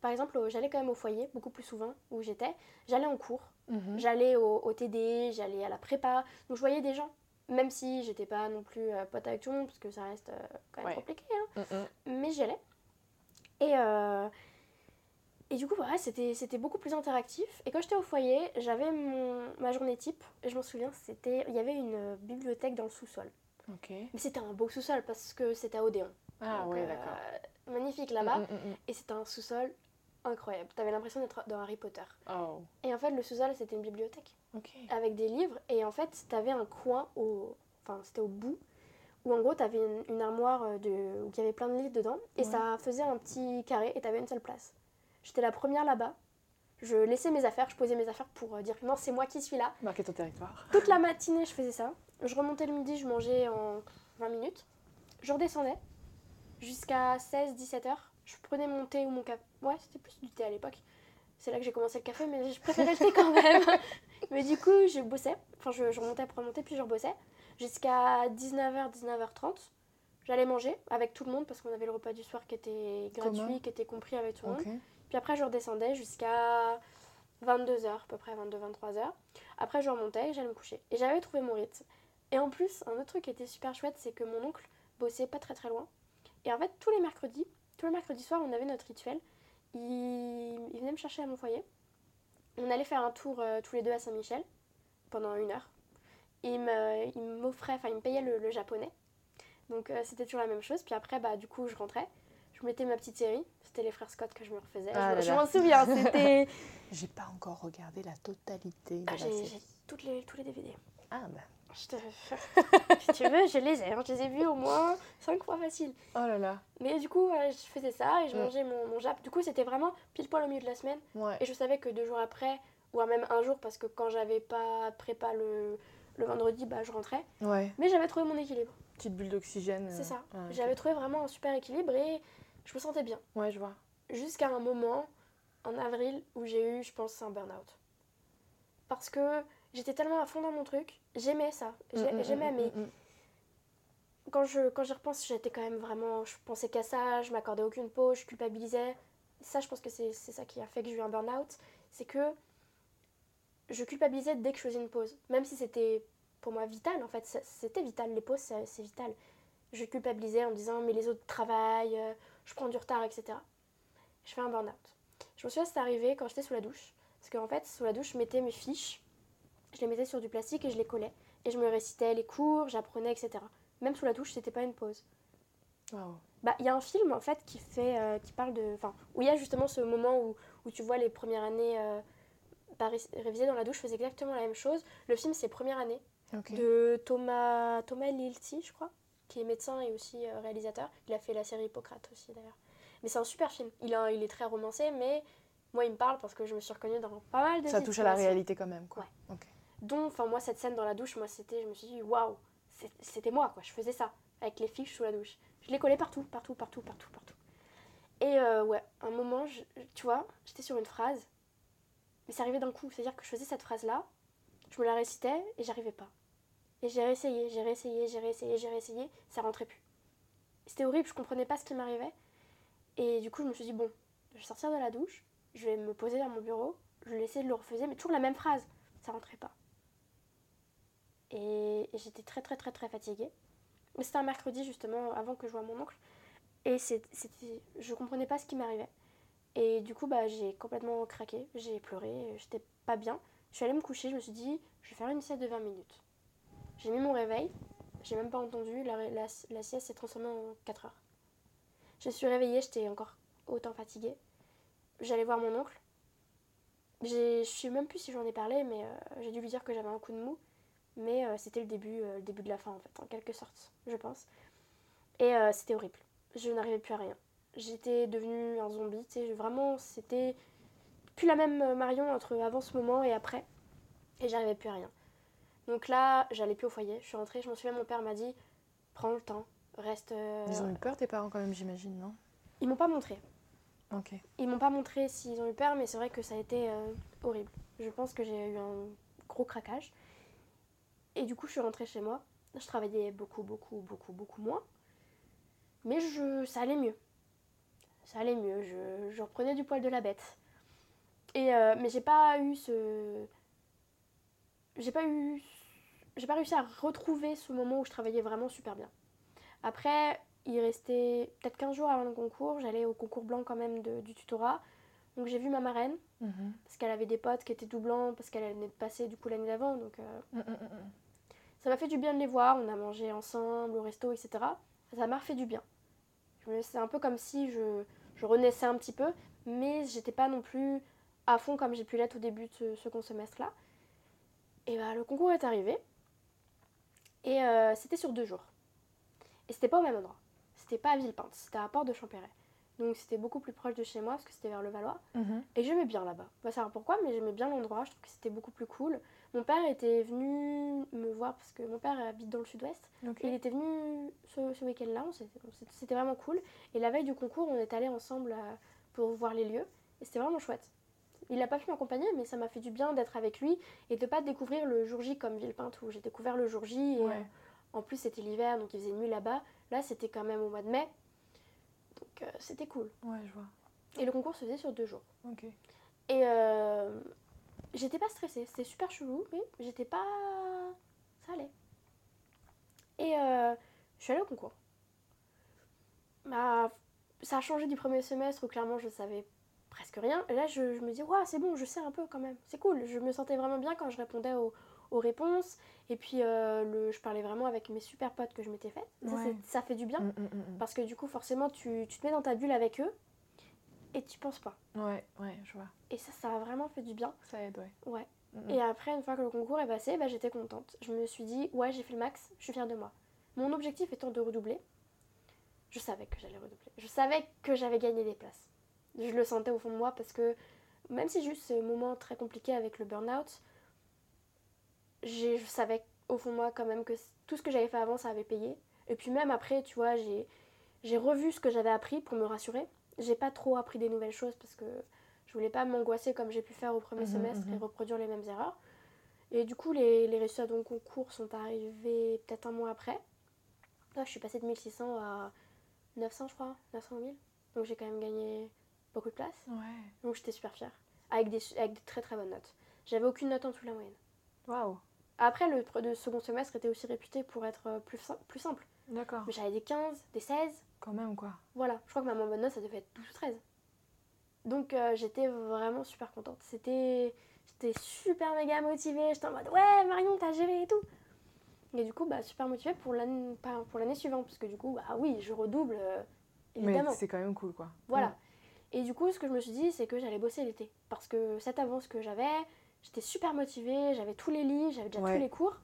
Par exemple, j'allais quand même au foyer, beaucoup plus souvent, où j'étais. J'allais en cours, Mhm. j'allais au, au TD, j'allais à la prépa. Donc je voyais des gens. Même si j'étais pas non plus euh, pote avec tout le monde, parce que ça reste euh, quand même Ouais. compliqué. hein. Mais j'y allais. Et, euh, et du coup, ouais, c'était beaucoup plus interactif. Et quand j'étais au foyer, j'avais ma journée type. Et je m'en souviens, c'était il y avait une bibliothèque dans le sous-sol. Mais c'était un beau sous-sol parce que c'était à Odéon. Ah, Donc, ouais, euh, d'accord. magnifique là-bas. Mm, mm, mm. Et c'était un sous-sol incroyable. T'avais l'impression d'être dans Harry Potter. Oh, Et en fait, le sous-sol, c'était une bibliothèque avec des livres. Et en fait, t'avais un coin au. Enfin, c'était au bout. Où en gros, t'avais une, une armoire euh, de... où il y avait plein de livres dedans. Et Ouais. ça faisait un petit carré et t'avais une seule place. J'étais la première là-bas. Je laissais mes affaires, je posais mes affaires pour euh, dire non, c'est moi qui suis là. Marquer ton territoire. Toute la matinée, je faisais ça. Je remontais le midi, je mangeais en 20 minutes. Je redescendais jusqu'à 16-17 heures. Je prenais mon thé ou mon café. Ouais, c'était plus du thé à l'époque. C'est là que j'ai commencé le café, mais je préférais le thé quand même. <laughs> mais du coup, je bossais. Enfin, je, je remontais pour mon thé, puis je rebossais. Jusqu'à 19h, 19h30. J'allais manger avec tout le monde parce qu'on avait le repas du soir qui était gratuit, qui était compris avec tout le monde. Puis après, je redescendais jusqu'à 22h, à peu près 22-23h. Après, je remontais et j'allais me coucher. Et j'avais trouvé mon rythme. Et en plus, un autre truc qui était super chouette, c'est que mon oncle bossait pas très très loin. Et en fait, tous les mercredis, tous les mercredis soirs, on avait notre rituel. Il, venait me chercher à mon foyer. On allait faire un tour euh, tous les deux à Saint-Michel pendant une heure. Il m'offrait, enfin, il me payait le, le japonais. Donc euh, c'était toujours la même chose. Puis après, bah, du coup, je rentrais. Je mettais ma petite série. C'était les frères Scott que je me refaisais. Ah je m'en souviens. <laughs> C'était. J'ai pas encore regardé la totalité de Ah, la j'ai toutes les, tous les DVD. Ah, bah. Je te- <laughs> si tu veux, je les ai. hein. Je les ai vus au moins 5 fois facile. Oh là là. Mais du coup, euh, je faisais ça et je Mm. mangeais mon, mon jap. Du coup, c'était vraiment pile poil au milieu de la semaine. Ouais. Et je savais que deux jours après, ou même un jour, parce que quand j'avais pas prépa le, le vendredi, bah, je rentrais. Ouais. Mais j'avais trouvé mon équilibre. Petite bulle d'oxygène. C'est euh, ça. ah. J'avais trouvé vraiment un super équilibre et je me sentais bien. Ouais, je vois. Jusqu'à un moment, en avril, où j'ai eu, je pense, un burn-out. Parce que j'étais tellement à fond dans mon truc, j'aimais ça. Mm, mm, J'aimais, mm, mais quand je quand j'y repense, j'étais quand même vraiment. Je pensais qu'à ça, je m'accordais aucune pause, je culpabilisais. Ça, je pense que c'est ça qui a fait que j'ai eu un burn-out. C'est que je culpabilisais dès que je faisais une pause. Même si c'était pour moi vital, en fait. C'était vital, les pauses, c'est c'est vital. Je culpabilisais en me disant, mais les autres travaillent, euh, je prends du retard, etc. Je fais un burn-out. Je me souviens, c'est arrivé quand j'étais sous la douche. Parce qu'en fait, sous la douche, je mettais mes fiches, je les mettais sur du plastique et je les collais. Et je me récitais les cours, j'apprenais, etc. Même sous la douche, c'était pas une pause. Bah, il y a un film en fait qui fait, euh, qui parle de, enfin, où il y a justement ce moment où, où tu vois les premières années euh, bah, ré- révisées dans la douche, je faisais exactement la même chose. Le film c'est Première année de Thomas Thomas Lilti, je crois, qui est médecin et aussi euh, réalisateur. Il a fait la série Hippocrate aussi d'ailleurs. Mais c'est un super film. Il, a, il est très romancé, mais moi il me parle parce que je me suis reconnue dans pas mal de Ça touche à la réalité quand même, quoi. Ok. dont enfin moi cette scène dans la douche moi c'était je me suis dit waouh c'était moi quoi je faisais ça avec les fiches sous la douche je les collais partout partout partout partout partout et euh, ouais un moment je- tu vois j'étais sur une phrase mais ça arrivait d'un coup c'est à dire que je faisais cette phrase là je me la récitais et j'arrivais pas et j'ai réessayé j'ai réessayé j'ai réessayé j'ai réessayé ça rentrait plus c'était horrible je comprenais pas ce qui m'arrivait et du coup je me suis dit bon je vais sortir de la douche je vais me poser dans mon bureau je vais essayer de le refaire mais toujours la même phrase ça rentrait pas et j'étais très très très très fatiguée. Mais c'était un mercredi justement avant que je voie mon oncle. Et c'était, je comprenais pas ce qui m'arrivait. Et du coup, bah, j'ai complètement craqué, j'ai pleuré, j'étais pas bien. Je suis allée me coucher, je me suis dit, je vais faire une sieste de 20 minutes. J'ai mis mon réveil, j'ai même pas entendu, la, sieste s'est transformée en 4 heures. Je suis réveillée, j'étais encore autant fatiguée. J'allais voir mon oncle. Je sais même plus si j'en ai parlé, mais euh, j'ai dû lui dire que j'avais un coup de mou. Mais euh, c'était le début, euh, le début de la fin en fait, en quelque sorte, je pense. Et c'était horrible. Je n'arrivais plus à rien. J'étais devenue un zombie, tu sais, vraiment, c'était plus la même Marion entre avant ce moment et après. Et j'arrivais plus à rien. Donc là, j'allais plus au foyer. Je suis rentrée, je m'en souviens, mon père m'a dit prends le temps, reste. euh, Ils ont eu peur, tes parents, quand même, j'imagine, non? Ils m'ont pas montré. Ok. Ils m'ont pas montré s'ils ont eu peur, mais c'est vrai que ça a été euh, horrible. Je pense que j'ai eu un gros craquage. Et du coup, je suis rentrée chez moi. Je travaillais beaucoup, beaucoup, beaucoup, beaucoup moins. Mais je, ça allait mieux. Ça allait mieux. Je, je reprenais du poil de la bête. Et, euh, mais j'ai pas eu ce. J'ai pas eu. J'ai pas réussi à retrouver ce moment où je travaillais vraiment super bien. Après, il restait peut-être 15 jours avant le concours. J'allais au concours blanc quand même de- du tutorat. Donc j'ai vu ma marraine, Mhm. parce qu'elle avait des potes qui étaient tout blancs, parce qu'elle venait de passer du coup l'année d'avant. Donc euh, Mm, mm, mm. ça m'a fait du bien de les voir. On a mangé ensemble au resto, etc. Ça m'a refait du bien. C'est un peu comme si je, je renaissais un petit peu, mais j'étais pas non plus à fond comme j'ai pu l'être au début de ce second semestre-là. Et bah, le concours est arrivé. Et euh, c'était sur deux jours. Et c'était pas au même endroit. C'était pas à Villepinte, c'était à Porte de Champéret. Donc c'était beaucoup plus proche de chez moi parce que c'était vers le Valois. Mhm. Et j'aimais bien là-bas. Pas savoir pourquoi, mais j'aimais bien l'endroit. Je trouve que c'était beaucoup plus cool. Mon père était venu me voir parce que mon père habite dans le sud-ouest. Et il était venu ce, ce week-end-là. C'était vraiment cool. Et la veille du concours, on est allé ensemble euh, pour voir les lieux. Et c'était vraiment chouette. Il n'a pas pu m'accompagner, mais ça m'a fait du bien d'être avec lui et de pas découvrir le jour J comme Villepinte où j'ai découvert le jour J. Et, Ouais. euh, en plus, c'était l'hiver, donc il faisait nuit là-bas. Là, c'était quand même au mois de mai. Donc euh, c'était cool. Ouais, je vois. Et le concours se faisait sur deux jours. Ok. Et euh, j'étais pas stressée, c'était super chelou, mais j'étais pas. Ça allait. Et je suis allée au concours. Bah, ça a changé du premier semestre où clairement je savais presque rien. Et là, je, je me dis, waouh, c'est bon, je sais un peu quand même. C'est cool. Je me sentais vraiment bien quand je répondais aux, aux réponses. Et puis, euh, le, je parlais vraiment avec mes super potes que je m'étais fait. Ça, Ouais. c'est- ça fait du bien. Mm, mm, mm. Parce que du coup, forcément, tu, tu te mets dans ta bulle avec eux et tu penses pas. Ouais, ouais, je vois. Et ça, ça a vraiment fait du bien. Ça aide, ouais. Ouais. Et après, une fois que le concours est passé, bah, j'étais contente. Je me suis dit, ouais, j'ai fait le max, je suis fière de moi. Mon objectif étant de redoubler, je savais que j'allais redoubler. Je savais que j'avais gagné des places. Je le sentais au fond de moi parce que même si j'ai eu ce moment très compliqué avec le burn-out, je savais au fond de moi quand même que tout ce que j'avais fait avant, ça avait payé. Et puis même après, tu vois, j'ai revu ce que j'avais appris pour me rassurer. J'ai pas trop appris des nouvelles choses parce que je voulais pas m'angoisser comme j'ai pu faire au premier Mhm, semestre et mhm. reproduire les mêmes erreurs. Et du coup, les, les résultats de mon concours sont arrivés peut-être un mois après. Là, je suis passée de 1600 à 900, je crois, 900 000. Donc j'ai quand même gagné beaucoup de place. Ouais. Donc j'étais super fière. Avec des, avec des très très bonnes notes. J'avais aucune note en dessous de la moyenne. Waouh. Après, le, le second semestre était aussi réputé pour être euh, plus, plus simple. D'accord. Mais j'avais des 15, des 16. Quand même, quoi. Voilà, je crois que ma moins bonne note, ça devait être 12 ou 13. Donc euh, j'étais vraiment super contente. C'était j'étais super méga motivée. J'étais en mode ouais, Marion, t'as géré et tout. Et du coup, bah, super motivée pour l'année pas pour l'année suivante. Parce que du coup, bah oui, je redouble, euh, évidemment. Mais c'est quand même cool, quoi. Voilà. Et du coup, ce que je me suis dit, c'est que j'allais bosser l'été. Parce que cette avance que j'avais, j'étais super motivée, j'avais tous les livres, j'avais déjà Ouais. tous les cours.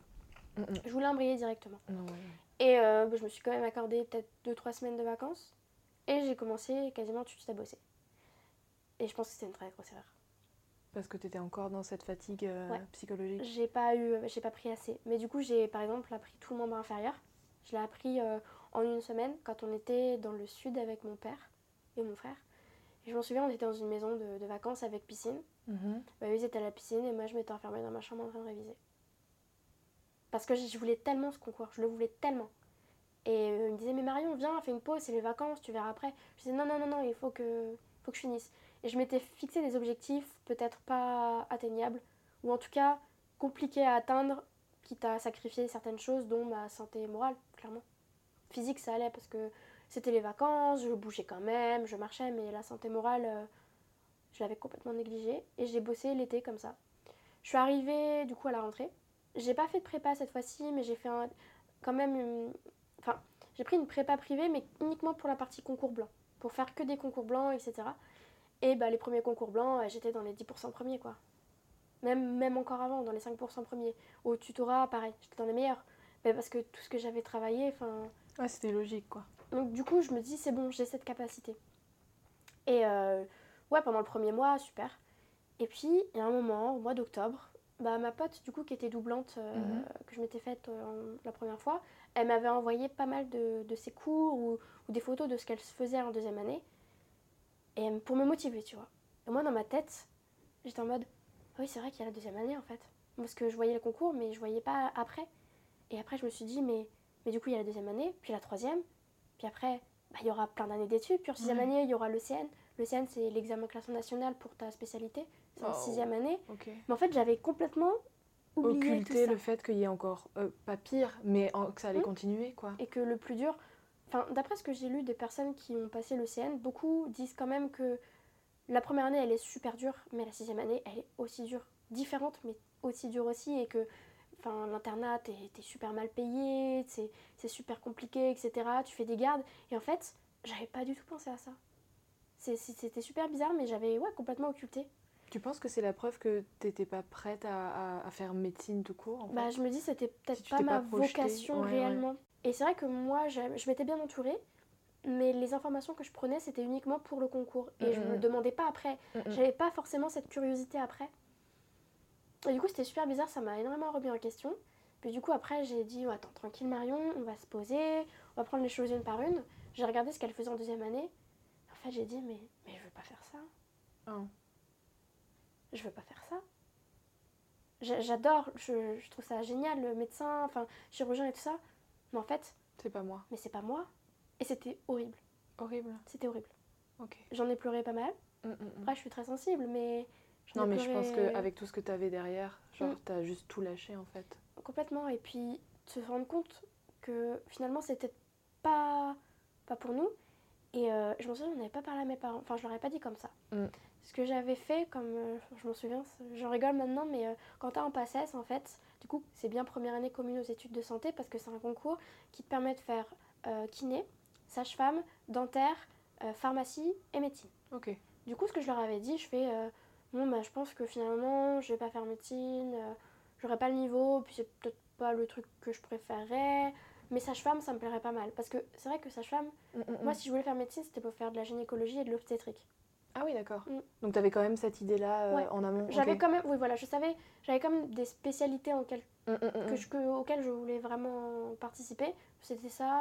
Mm, mm. Je voulais embrayer directement. Non, ouais, ouais. Et euh, bah, je me suis quand même accordé peut-être 2-3 semaines de vacances. Et j'ai commencé quasiment tout de suite à bosser. Et je pense que c'était une très grosse erreur. Parce que t'étais encore dans cette fatigue euh, Ouais. psychologique. J'ai pas eu, j'ai pas pris assez. Mais du coup, j'ai par exemple appris tout le membre inférieur. Je l'ai appris euh, en une semaine quand on était dans le sud avec mon père et mon frère. Je m'en souviens, on était dans une maison de, de vacances avec piscine. Mhm. Bah, eux, ils étaient à la piscine et moi, je m'étais enfermée dans ma chambre en train de réviser. Parce que je voulais tellement ce concours, je le voulais tellement. Et euh, ils me disaient, mais Marion, viens, fais une pause, c'est les vacances, tu verras après. Je disais, non, non, non, non, il faut que, faut que je finisse. Et je m'étais fixé des objectifs peut-être pas atteignables, ou en tout cas compliqués à atteindre quitte à sacrifier certaines choses, dont ma santé morale, clairement. Physique, ça allait parce que c'était les vacances, je bougeais quand même, je marchais, mais la santé morale, euh, je l'avais complètement négligée. Et j'ai bossé l'été comme ça. Je suis arrivée du coup à la rentrée. J'ai pas fait de prépa cette fois-ci, mais j'ai fait quand même. une- Enfin, j'ai pris une prépa privée, mais uniquement pour la partie concours blanc. Pour faire que des concours blancs, etc. Et bah, les premiers concours blancs, euh, j'étais dans les 10% premiers, quoi. Même, même encore avant, dans les 5% premiers. Au tutorat, pareil, j'étais dans les meilleurs. Mais parce que tout ce que j'avais travaillé, enfin. Ouais, c'était logique, quoi. Donc du coup, je me dis, c'est bon, j'ai cette capacité. Et euh, ouais, pendant le premier mois, super. Et puis, il y a un moment, au mois d'octobre, bah, ma pote, du coup, qui était doublante, euh, Mhm. que je m'étais faite euh, la première fois, elle m'avait envoyé pas mal de, de ses cours ou, ou des photos de ce qu'elle faisait en deuxième année. Et pour me motiver, tu vois. Et moi, dans ma tête, j'étais en mode, ah oui, c'est vrai qu'il y a la deuxième année, en fait. Parce que je voyais le concours, mais je voyais pas après. Et après, je me suis dit, mais, mais du coup, il y a la deuxième année, puis la troisième, puis après, bah, il y aura plein d'années d'études. Puis en sixième Ouais. année, il y aura le CN. Le CN, c'est l'examen classement national pour ta spécialité. C'est en sixième année. Mais en fait, j'avais complètement oublié tout ça. le fait qu'il y ait encore, euh, pas pire, mais en- que ça allait Oui. continuer, quoi. Et que le plus dur... Enfin, d'après ce que j'ai lu des personnes qui ont passé le CN, beaucoup disent quand même que la première année, elle est super dure, mais la sixième année, elle est aussi dure. Différente, mais aussi dure aussi. Et que enfin, l'internat, t'es super mal payé, c'est super compliqué, etc. Tu fais des gardes. Et en fait, j'avais pas du tout pensé à ça. C'était super bizarre, mais j'avais ouais, complètement occulté. Tu penses que c'est la preuve que t'étais pas prête à, à- à faire médecine tout court en Bah, je me dis c'était peut-être Si pas ma pas projetée, vocation ouais, ouais. réellement. Et c'est vrai que moi, je m'étais bien entourée, mais les informations que je prenais, c'était uniquement pour le concours. Et je Mm, me mm. demandais pas après. Mm, mm. J'avais pas forcément cette curiosité après. Et du coup, c'était super bizarre, ça m'a énormément remis en question. Puis du coup, après, j'ai dit, oh, attends, tranquille Marion, on va se poser, on va prendre les choses une par une. J'ai regardé ce qu'elle faisait en deuxième année. En fait, j'ai dit, mais, mais je veux pas faire ça. Ah. Je veux pas faire ça. J'a- J'adore, je, je trouve ça génial, le médecin, enfin, chirurgien et tout ça. Mais en fait, C'est pas moi. mais c'est pas moi. Et c'était horrible. Horrible. C'était horrible. Ok. J'en ai pleuré pas mal. Mm, mm, mm. Après, je suis très sensible, mais. Non, ai mais je pense qu'avec tout ce que t'avais derrière, genre, Mm. t'as juste tout lâché en fait. Complètement. Et puis, se rendre compte que finalement, c'était pas, pas pour nous. Et euh, je m'en souviens, on n'avait pas parlé à mes parents. Enfin, je leur ai pas dit comme ça. Mm. Ce que j'avais fait, comme euh, je m'en souviens, j'en rigole maintenant, mais euh, quand t'as un PACES, en fait, du coup, c'est bien première année commune aux études de santé parce que c'est un concours qui te permet de faire kiné, sage-femme, dentaire, pharmacie et médecine. Ok. Du coup, ce que je leur avais dit, je fais bon, bah, je pense que finalement, je vais pas faire médecine, euh, j'aurai pas le niveau, puis c'est peut-être pas le truc que je préférerais. Mais sage-femme, ça me plairait pas mal. Parce que c'est vrai que sage-femme, Mm, mm, mm. moi, si je voulais faire médecine, c'était pour faire de la gynécologie et de l'obstétrique. Ah oui, d'accord. Mm. Donc t'avais quand même cette idée-là euh, Ouais. en amont. J'avais quand même, oui, voilà, je savais, j'avais quand même des spécialités en quel- que je- que- auxquelles je voulais vraiment participer. C'était ça.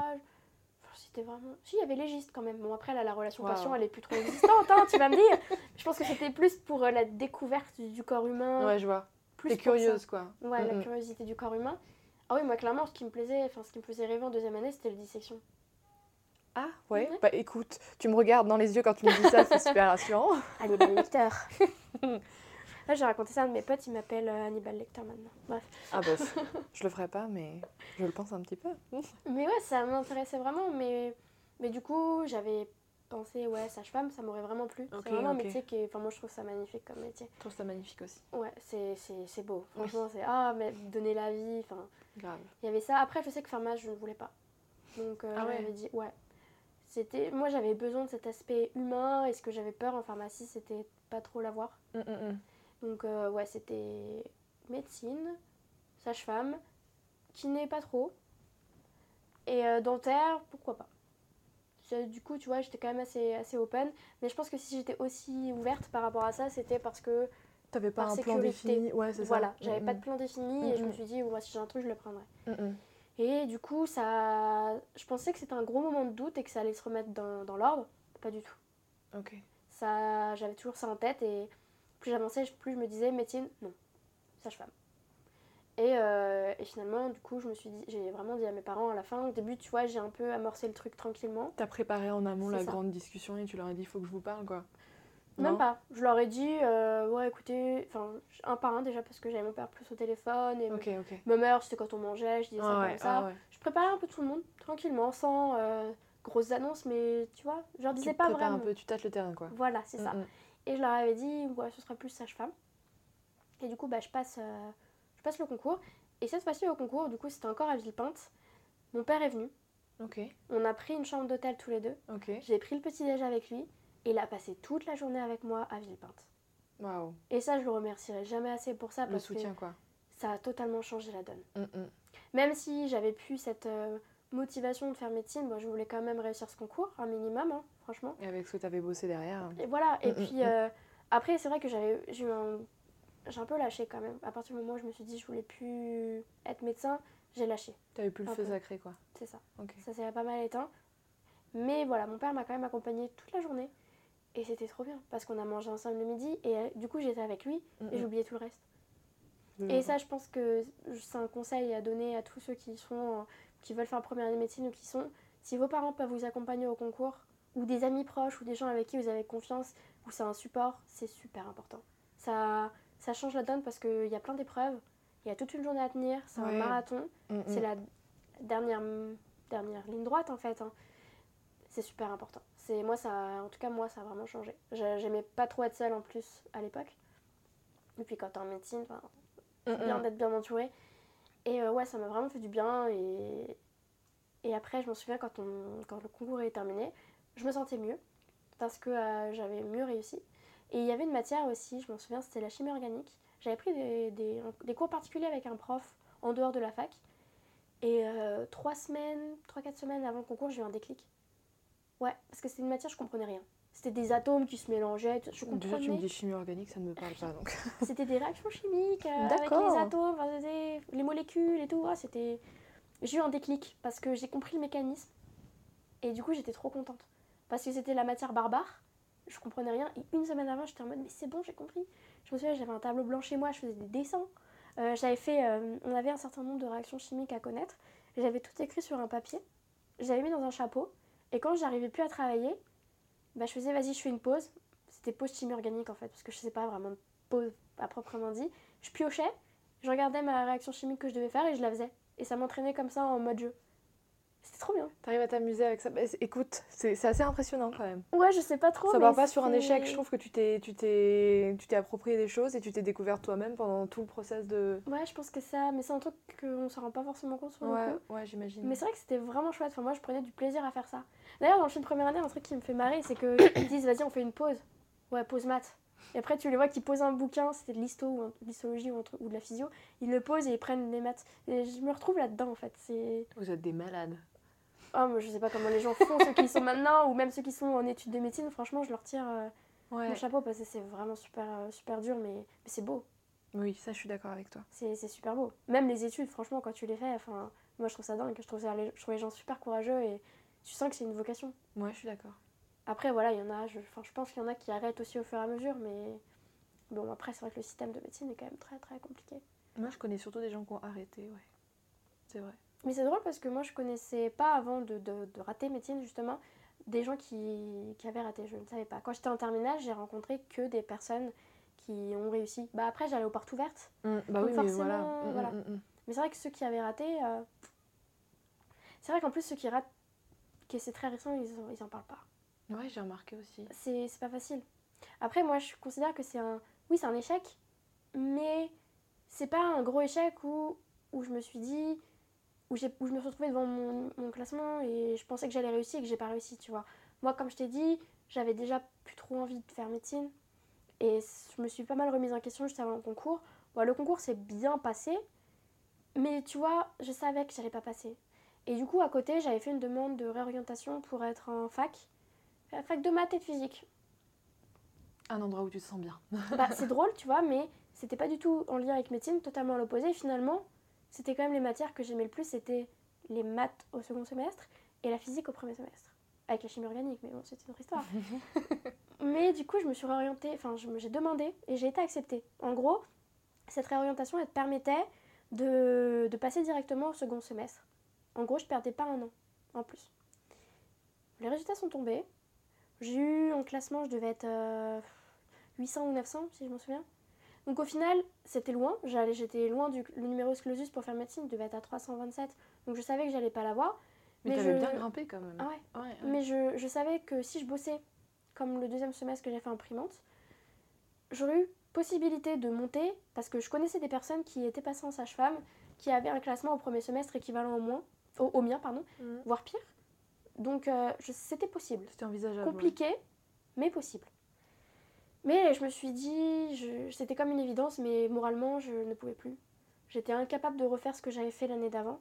C'était vraiment. Si, il y avait légiste quand même. Bon, après, là, la relation Wow. patient, elle est plus trop existante, hein, tu vas me dire. Je pense que c'était plus pour euh, la découverte du, corps humain. Ouais, je vois. plus curieuse quoi. Ouais, Mm, la curiosité du corps humain. Ah oui, moi, clairement, ce qui me plaisait, enfin, ce qui me faisait rêver en deuxième année, c'était le dissection. Ah ouais. Ouais. Bah écoute, tu me regardes dans les yeux quand tu me dis ça, c'est super rassurant. Hannibal Lecter. <laughs> Là, j'ai raconté ça à un de mes potes, il m'appelle euh, Hannibal Lecter maintenant. Bref. Ah bah, <laughs> je le ferai pas, mais je le pense un petit peu. <laughs> Mais ouais, ça m'intéressait vraiment, mais, mais du coup, j'avais pensé, ouais, sage-femme, ça m'aurait vraiment plu. Ok, c'est vraiment un métier qui. Enfin, moi, je trouve ça magnifique comme métier. Je trouve ça magnifique aussi. Ouais, c'est, c'est, c'est beau. Franchement, c'est. Ah, mais donner la vie, enfin. Grave. Il y avait ça. Après, je sais que pharma, je ne voulais pas. Donc, euh, Ah ouais. j'avais dit, ouais. C'était... Moi, j'avais besoin de cet aspect humain, et ce que j'avais peur en pharmacie, c'était pas trop l'avoir. Mm, mm, mm. Donc, euh, ouais, c'était médecine, sage-femme, kiné, pas trop. Et euh, dentaire, pourquoi pas. Du coup, tu vois, j'étais quand même assez, assez open. Mais je pense que si j'étais aussi ouverte par rapport à ça, c'était parce que, T'avais pas Par un plan défini Ouais, c'est ça. voilà, j'avais Mm, pas mm. de plan défini et je me Mm, suis dit, moi, si j'ai un truc, je le prendrai. Mm, mm. Et du coup, ça, je pensais que c'était un gros moment de doute et que ça allait se remettre dans, dans l'ordre. Pas du tout. Ok. Ça, j'avais toujours ça en tête et plus j'avançais, plus je me disais médecine, non, sage-femme. Et, euh, et finalement, du coup, je me suis dit, j'ai vraiment dit à mes parents à la fin, au début, tu vois, j'ai un peu amorcé le truc tranquillement. T'as préparé en amont la ça. grande discussion et tu leur as dit il faut que je vous parle quoi. Même Non pas. Je leur ai dit, euh, ouais, écoutez, enfin, un par un déjà parce que j'avais mon père plus au téléphone et Ok, ok. ma mère, c'était quand on mangeait, je disais ça Ah comme ouais, ça. ah ouais. Je préparais un peu tout le monde, tranquillement, sans euh, grosses annonces, mais tu vois, je leur Tu disais pas prépares vraiment. un peu, tu tâtes le terrain quoi. Voilà, c'est ça. Mm, mm. Et je leur avais dit, ouais, ce sera plus sage-femme. Et du coup, bah, je, passe, euh, je passe le concours. Et cette fois-ci, au concours, du coup, c'était encore à Villepinte. Mon père est venu. On a pris une chambre d'hôtel tous les deux. J'ai pris le petit-déj avec lui. Et il a passé toute la journée avec moi à Villepinte. Waouh. Et ça, je le remercierai jamais assez pour ça Le soutien quoi. ça a totalement changé la donne. Mm, mm. Même si j'avais plus cette euh, motivation de faire médecine, moi, je voulais quand même réussir ce concours, un minimum, hein, franchement. Et avec ce que tu avais bossé derrière. Et voilà. Et Mm, puis mm, mm. euh, après, c'est vrai que j'avais, j'ai eu un, j'ai un peu lâché quand même. À partir du moment où je me suis dit je voulais plus être médecin, j'ai lâché. T'avais plus le Un feu peu. sacré quoi. C'est ça. Ok. Ça s'est pas mal éteint. Mais voilà, mon père m'a quand même accompagnée toute la journée. Et c'était trop bien parce qu'on a mangé ensemble le midi et euh, du coup j'étais avec lui Mm, et mm. j'oubliais tout le reste. Et ça, je pense que c'est un conseil à donner à tous ceux qui sont, qui veulent faire une première année de médecine ou qui sont. Si vos parents peuvent vous accompagner au concours, ou des amis proches, ou des gens avec qui vous avez confiance, ou c'est un support, c'est super important. Ça, ça change la donne parce qu'il y a plein d'épreuves, il y a toute une journée à tenir, c'est Ouais. un marathon, Mm, mm. c'est la dernière, dernière ligne droite en fait. hein. C'est super important. C'est moi ça, en tout cas moi ça a vraiment changé. J'ai- J'aimais pas trop être seule en plus à l'époque. Et puis quand t'es en médecine, enfin, Mm, c'est bien d'être bien entouré. Et euh, ouais, ça m'a vraiment fait du bien. Et, et après, je m'en souviens quand, quand le concours est terminé, je me sentais mieux parce que euh, j'avais mieux réussi. Et il y avait une matière aussi, je m'en souviens, c'était la chimie organique. J'avais pris des, des- des cours particuliers avec un prof en dehors de la fac. Et euh, trois semaines, trois, quatre semaines avant le concours, j'ai eu un déclic. Ouais, parce que c'était une matière, je comprenais rien. C'était des atomes qui se mélangeaient, je Déjà, tu me dis chimie organique, ça ne me parle pas donc. <laughs> C'était des réactions chimiques euh, avec les atomes, c'était- les molécules et tout. Ah, c'était... J'ai eu un déclic parce que j'ai compris le mécanisme. Et du coup, j'étais trop contente. Parce que c'était la matière barbare. Je comprenais rien. Et une semaine avant, j'étais en mode, mais c'est bon, j'ai compris. Je me souviens, j'avais un tableau blanc chez moi, je faisais des dessins. Euh, j'avais fait, euh, on avait un certain nombre de réactions chimiques à connaître. J'avais tout écrit sur un papier. J'avais mis dans un chapeau. Et quand j'arrivais plus à travailler, bah, je faisais, vas-y, je fais une pause. C'était pause chimie organique en fait, parce que je sais pas vraiment pause à proprement dit. Je piochais, je regardais ma réaction chimique que je devais faire et je la faisais. Et ça m'entraînait comme ça en mode jeu. C'était trop bien. T'arrives à t'amuser avec ça. Bah, écoute, c'est c'est assez impressionnant quand même. Ouais, je sais pas trop. ça part pas sur un échec. Je trouve que tu t'es, tu t'es, tu t'es approprié des choses et tu t'es découvert toi-même pendant tout le process de. Ouais, je pense que ça, mais c'est un truc qu'on se rend pas forcément compte sur le Ouais, coup. ouais, j'imagine. Mais c'est vrai que c'était vraiment chouette. Enfin, moi, je prenais du plaisir à faire ça. D'ailleurs, dans le film première année, un truc qui me fait marrer, c'est qu'ils <coughs> disent vas-y, on fait une pause. Ouais, pause maths. Et après, tu les vois qui posent un bouquin, c'était de l'histo ou de l'histologie ou, de la physio. Ils le posent et ils prennent les maths. Et je me retrouve là-dedans, en fait. C'est. Vous êtes des malades. Oh, moi, je sais pas comment les gens font, ceux qui sont maintenant, ou même ceux qui sont en études de médecine. Franchement, je leur tire euh, Ouais. mon chapeau parce que c'est vraiment super, euh, super dur, mais, mais c'est beau. Oui, ça, je suis d'accord avec toi. C'est super beau. Même les études, franchement, quand tu les fais, enfin, moi, je trouve ça dingue. Je trouve, ça, je trouve les gens super courageux et tu sens que c'est une vocation. Ouais, je suis d'accord. Après, voilà, il y en a, je, je pense qu'il y en a qui arrêtent aussi au fur et à mesure, mais bon, après, c'est vrai que le système de médecine est quand même très, très compliqué. Moi, je connais surtout des gens qui ont arrêté, ouais. C'est vrai. Mais c'est drôle parce que moi, je connaissais pas avant de, de, de rater médecine, justement, des gens qui, qui avaient raté. Je ne savais pas. Quand j'étais en terminale, j'ai rencontré que des personnes qui ont réussi. Bah, après, j'allais aux portes ouvertes. bah Donc oui, mais voilà. Mm, voilà. mm, mm, mm. Mais c'est vrai que ceux qui avaient raté, euh, c'est vrai qu'en plus, ceux qui ratent, que c'est très récent, ils, en- ils en parlent pas. Ouais, j'ai remarqué aussi. c'est c'est pas facile. Après, moi, je considère que c'est un. Oui, c'est un échec, mais c'est pas un gros échec où, où je me suis dit. Où, je me suis retrouvée devant mon, mon classement et je pensais que j'allais réussir et que j'ai pas réussi, tu vois. Moi, comme je t'ai dit, j'avais déjà plus trop envie de faire médecine et je me suis pas mal remise en question juste avant le concours. Bon, le concours s'est bien passé, mais tu vois, je savais que j'allais pas passer. Et du coup, à côté, j'avais fait une demande de réorientation pour être en fac, euh, fac de maths et de physique. Un endroit où tu te sens bien. Bah, c'est drôle, tu vois, mais c'était pas du tout en lien avec médecine, totalement à l'opposé. Finalement, c'était quand même les matières que j'aimais le plus, c'était les maths au second semestre et la physique au premier semestre. Avec la chimie organique, mais bon, c'est une autre histoire. <laughs> mais du coup, je me suis réorientée, enfin, j'ai demandé et j'ai été acceptée. En gros, cette réorientation, elle te permettait de, de passer directement au second semestre. En gros, je perdais pas un an en plus. Les résultats sont tombés. J'ai eu en classement, je devais être euh, 800 ou 900, si je m'en souviens. Donc au final, c'était loin. J'allais, j'étais loin du le numerus clausus pour faire médecine, devait être à 327. Donc je savais que j'allais pas l'avoir. Mais, Mais t'avais je- bien grimpé quand même. Ah ouais. Ouais, ouais. Mais je, je savais que si je bossais comme le deuxième semestre que j'ai fait en primante, j'aurais eu possibilité de monter parce que je connaissais des personnes qui étaient passées en sage-femme, qui avaient un classement au premier semestre équivalent au, moins, au, au mien, pardon, Mhm. voire pire. Donc euh, c'était possible. C'était envisageable. Compliqué, mais possible. Mais je me suis dit, c'était comme une évidence, mais moralement, je ne pouvais plus. J'étais incapable de refaire ce que j'avais fait l'année d'avant,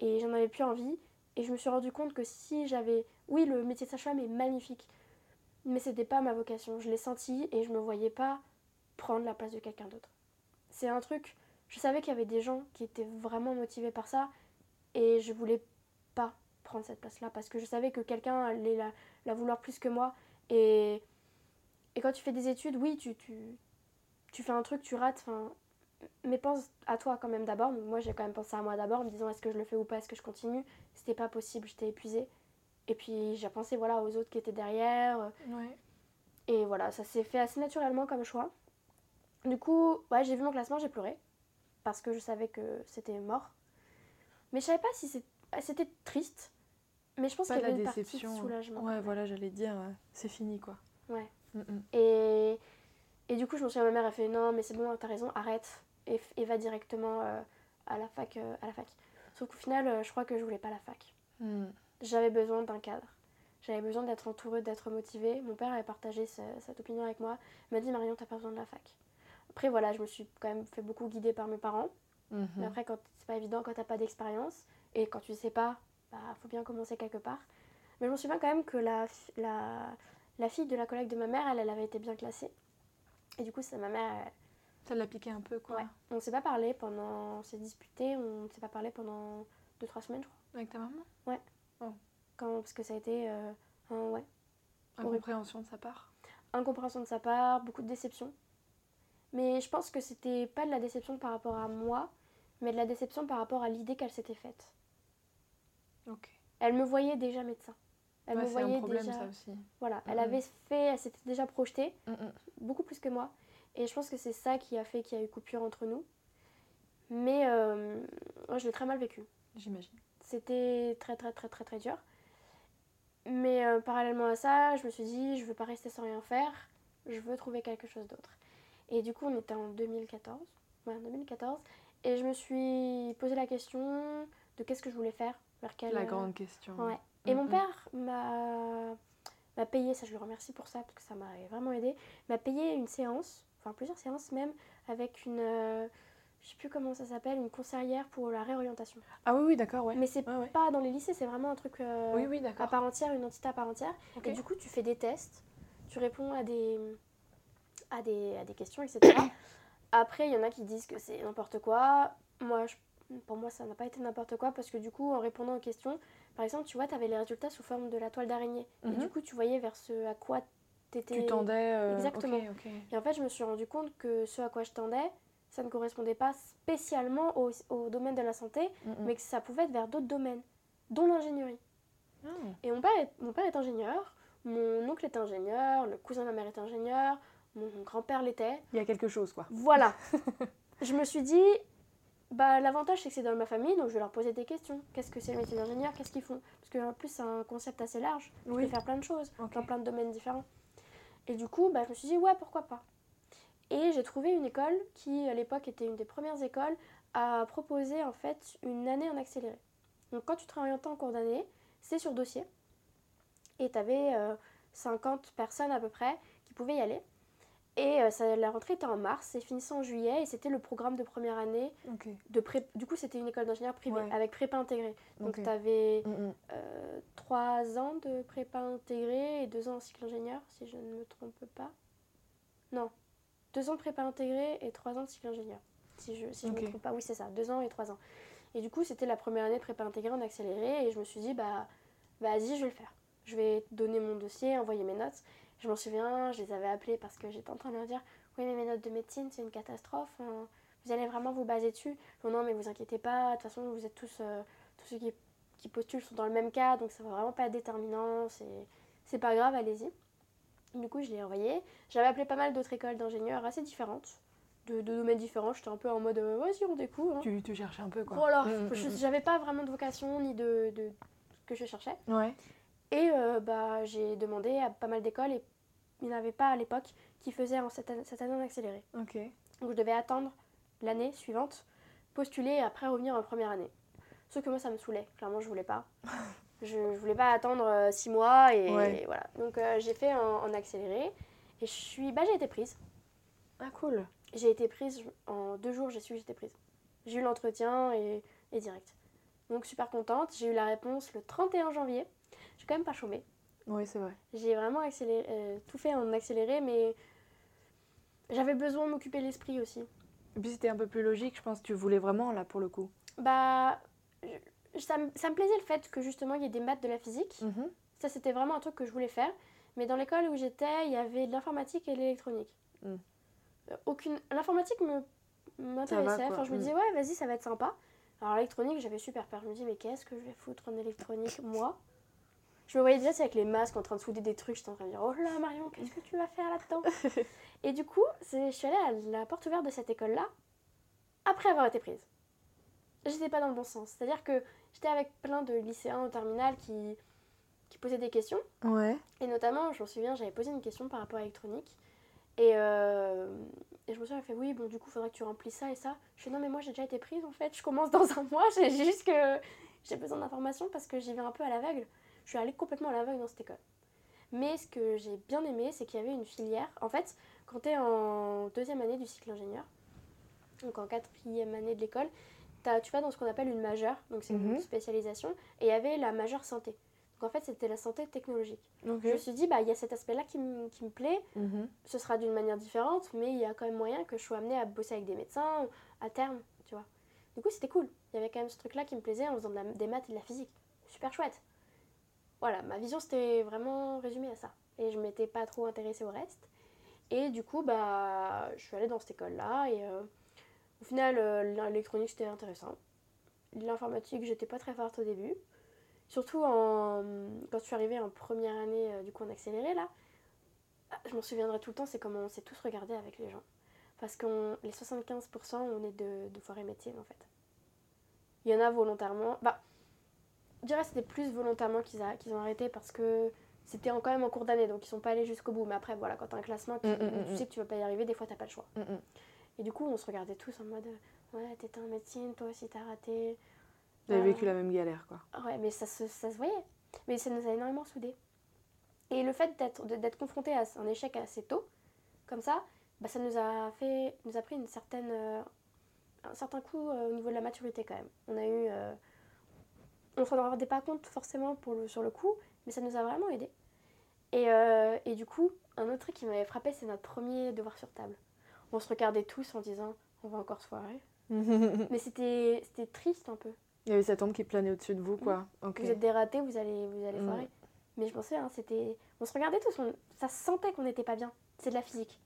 et j'en avais plus envie. Et je me suis rendu compte que si j'avais... Oui, le métier de sage-femme est magnifique, mais c'était pas ma vocation. Je l'ai senti et je me voyais pas prendre la place de quelqu'un d'autre. C'est un truc... Je savais qu'il y avait des gens qui étaient vraiment motivés par ça, et je voulais pas prendre cette place-là, parce que je savais que quelqu'un allait la, la vouloir plus que moi. Et, et quand tu fais des études, oui, tu, tu, tu fais un truc, tu rates, enfin, mais pense à toi quand même d'abord. Moi, j'ai quand même pensé à moi d'abord, en me disant est-ce que je le fais ou pas, est-ce que je continue? C'était pas possible, j'étais épuisée. Et puis j'ai pensé voilà aux autres qui étaient derrière. Ouais. Et voilà, ça s'est fait assez naturellement comme choix. Du coup, ouais, j'ai vu mon classement, j'ai pleuré. Parce que je savais que c'était mort. Mais je savais pas si c'était triste. Mais je pense qu'il y avait une partie de déception. soulagement. Ouais, voilà, j'allais dire, c'est fini quoi. Ouais. Et, et du coup, je me souviens, ma mère a fait non, mais c'est bon, t'as raison, arrête et, va directement euh, à, la fac, euh, à la fac. Sauf qu'au final, euh, je crois que je voulais pas la fac. Mhm. J'avais besoin d'un cadre. J'avais besoin d'être entourée, d'être motivée. Mon père avait partagé ce- cette opinion avec moi. Il m'a dit Marion, t'as pas besoin de la fac. Après, voilà, je me suis quand même fait beaucoup guider par mes parents. Mhm. Mais après, quand c'est pas évident, quand t'as pas d'expérience et quand tu sais pas, bah faut bien commencer quelque part. Mais je me souviens quand même que la, la, la fille de la collègue de ma mère, elle, elle avait été bien classée. Et du coup, c'est ma mère, elle- Ça l'a piqué un peu quoi. ouais. on s'est pas parlé pendant, on s'est disputé, on s'est pas parlé pendant 2-3 semaines, je crois. Avec ta maman? Quand, parce que ça a été, euh, un- ouais. Incompréhension de sa part. incompréhension de sa part, beaucoup de déception. Mais je pense que c'était pas de la déception par rapport à moi, mais de la déception par rapport à l'idée qu'elle s'était faite. Ok. Elle me voyait déjà médecin. Elle Ouais, me c'est un voyait problème déjà. ça aussi. Voilà, elle avait fait, elle s'était déjà projetée, beaucoup plus que moi. Et je pense que c'est ça qui a fait qu'il y a eu coupure entre nous. Mais euh, moi, je l'ai très mal vécu. J'imagine. C'était très très très très très dur. Mais euh, parallèlement à ça, je me suis dit, je veux pas rester sans rien faire, je veux trouver quelque chose d'autre. Et du coup, on était en 2014. Ouais, en 2014. Et je me suis posé la question de qu'est-ce que je voulais faire, vers quelle... La euh, grande question. Ouais. Et mon père m'a m'a payé, ça je le remercie pour ça, parce que ça m'a vraiment aidé, m'a payé une séance, enfin plusieurs séances même, avec une, euh, je sais plus comment ça s'appelle, une conseillère pour la réorientation. Ah oui, oui, d'accord, ouais. Mais c'est Ouais, ouais. pas dans les lycées, c'est vraiment un truc euh, Oui, oui, à part entière, une entité à part entière. Et du coup, tu fais des tests, tu réponds à des, à des, à des questions, etc. <coughs> Après, il y en a qui disent que c'est n'importe quoi. Moi, je- pour moi, ça n'a pas été n'importe quoi parce que du coup, en répondant aux questions, par exemple, tu vois, tu avais les résultats sous forme de la toile d'araignée. Et Mhm. du coup, tu voyais vers ce à quoi t'étais. Tu tendais. euh, Exactement. Et en fait, je me suis rendu compte que ce à quoi je tendais, ça ne correspondait pas spécialement au, au domaine de la santé, Mhm. mais que ça pouvait être vers d'autres domaines, dont l'ingénierie. Ah. Et mon père, est, mon père est ingénieur, mon oncle est ingénieur, le cousin de ma mère est ingénieur, mon grand-père l'était. Il y a quelque chose, quoi. Voilà. <laughs> je me suis dit, bah, l'avantage c'est que c'est dans ma famille, donc je vais leur poser des questions. Qu'est-ce que c'est le métier d'ingénieur? Qu'est-ce qu'ils font? Parce qu'en plus, c'est un concept assez large. Tu Oui. peux faire plein de choses, dans plein de domaines différents. Et du coup, bah, je me suis dit, ouais, pourquoi pas? Et j'ai trouvé une école qui, à l'époque, était une des premières écoles à proposer en fait une année en accéléré. Donc quand tu te réorientais en cours d'année, c'est sur dossier. Et tu avais 50 personnes à peu près qui pouvaient y aller. Et euh, ça, la rentrée était en mars et finissait en juillet. Et c'était le programme de première année. De pré... Du coup, c'était une école d'ingénieur privée Ouais. avec prépa intégrée. Donc Ok. tu avais Mhm. 3 ans de prépa intégrée et 2 ans en cycle ingénieur, si je ne me trompe pas. Non, 2 ans de prépa intégrée et 3 ans de cycle ingénieur, si je ne si me trompe pas. Oui, c'est ça, 2 ans et 3 ans. Et du coup, c'était la première année de prépa intégrée en accéléré et je me suis dit, bah, vas-y, je vais le faire. Je vais donner mon dossier, envoyer mes notes. Je m'en souviens, je les avais appelés parce que j'étais en train de leur dire, oui, mais mes notes de médecine, c'est une catastrophe. hein. Vous allez vraiment vous baser dessus Non, non, mais vous inquiétez pas, de toute façon, vous êtes tous, euh, tous ceux qui qui postulent sont dans le même cas, donc ça va vraiment pas être déterminant, c'est, c'est pas grave, allez-y. Du coup, je l'ai envoyé. J'avais appelé pas mal d'autres écoles d'ingénieurs assez différentes, de, de domaines différents. J'étais un peu en mode euh, vas-y, on découvre. hein. Tu, tu cherches un peu quoi. Voilà, Mm, mm, je- mm. j'avais pas vraiment de vocation ni de, de ce que je cherchais. Ouais. Et euh, bah, j'ai demandé à pas mal d'écoles et il n'y en avait pas à l'époque qui faisaient en cette, année- cette année en accéléré. Ok. Donc je devais attendre l'année suivante, postuler et après revenir en première année. Sauf que moi ça me saoulait, clairement je voulais pas. <laughs> Je, je voulais pas attendre euh, six mois et, Ouais. et voilà. Donc euh, j'ai fait en, en accéléré et je suis, bah, j'ai été prise. Ah cool. J'ai été prise en deux jours, j'ai su que j'étais prise. J'ai eu l'entretien et, et direct. Donc super contente. J'ai eu la réponse le 31 janvier. J'ai quand même pas chômé. Oui, c'est vrai. J'ai vraiment accéléré, euh, tout fait en accéléré, mais j'avais besoin de m'occuper l'esprit aussi. Et puis c'était un peu plus logique, je pense. Tu voulais vraiment là pour le coup. Bah, je- ça, me- ça me plaisait le fait que justement il y ait des maths de la physique. Mhm. Ça, c'était vraiment un truc que je voulais faire. Mais dans l'école où j'étais, il y avait de l'informatique et de l'électronique. Mm. Euh, Aucune... L'informatique me m'intéressait. Enfin, je me mm. disais, ouais, vas-y, ça va être sympa. Alors, l'électronique, j'avais super peur. Je me dis, mais qu'est-ce que je vais foutre en électronique, moi? Je me voyais déjà, avec les masques en train de souder des trucs. J'étais en train de dire, oh là, Marion, qu'est-ce que tu vas faire là-dedans? <laughs> Et du coup, je suis allée à la porte ouverte de cette école-là après avoir été prise. J'étais pas dans le bon sens. C'est-à-dire que j'étais avec plein de lycéens au terminal qui, qui posaient des questions. Ouais. Et notamment, je me souviens, j'avais posé une question par rapport à l'électronique. Et, euh, et je me elle fait oui, bon, du coup, faudrait que tu remplisses ça et ça. Je fais non, mais moi, j'ai déjà été prise en fait. Je commence dans un mois. <laughs> J'ai juste que j'ai besoin d'informations parce que j'y vais un peu à l'aveugle. Je suis allée complètement à l'aveugle dans cette école. Mais ce que j'ai bien aimé, c'est qu'il y avait une filière. En fait, quand tu es en deuxième année du cycle ingénieur, donc en quatrième année de l'école, tu vas dans ce qu'on appelle une majeure, donc c'est Mhm. une spécialisation, et il y avait la majeure santé. Donc en fait, c'était la santé technologique. Ok. Je me suis dit, bah, il y a cet aspect-là qui, me- qui me plaît. Mhm. Ce sera d'une manière différente, mais il y a quand même moyen que je sois amenée à bosser avec des médecins à terme, tu vois. Du coup, c'était cool. Il y avait quand même ce truc-là qui me plaisait en faisant de la- des maths et de la physique. Super chouette. Voilà, ma vision, c'était vraiment résumé à ça. Et je m'étais pas trop intéressée au reste. Et du coup, bah, je suis allée dans cette école-là. Et euh, au final, euh, l'électronique, c'était intéressant. L'informatique, j'étais pas très forte au début. Surtout en, quand je suis arrivée en première année, euh, du coup en accéléré, là, je m'en souviendrai tout le temps, c'est comment on s'est tous regardés avec les gens. Parce que les 75%, on est de, de foirés métiers, en fait. Il y en a volontairement. Bah, je dirais que c'était plus volontairement qu'ils ont arrêté parce que c'était quand même en cours d'année, donc ils sont pas allés jusqu'au bout. Mais après, voilà, quand t'as un classement, qui, Mm, mm, tu mm, sais que tu vas pas y arriver, des fois t'as pas le choix. Et du coup, on se regardait tous en mode Ouais, t'étais en médecine, toi aussi t'as raté. Vous avez Ah. vécu la même galère, quoi. Ouais, mais ça se, ça se voyait. Mais ça nous a énormément soudés. Et le fait d'être confronté à un échec assez tôt, comme ça, bah, ça nous a fait, nous a pris une certaine, euh, un certain coup euh, au niveau de la maturité quand même. On a eu, euh, on s'en rendait pas compte forcément pour le, sur le coup, mais ça nous a vraiment aidé. Et, euh, et du coup, un autre truc qui m'avait frappé, c'est notre premier devoir sur table. On se regardait tous en disant, on va encore se foirer. <laughs> Mais c'était triste un peu. Il y avait cette ombre qui planait au-dessus de vous, quoi. Ok. Vous êtes des ratés, vous allez, vous allez Mm. foirer. Mais je pensais, hein, c'était. On se regardait tous, on- ça se sentait qu'on n'était pas bien. C'est de la physique.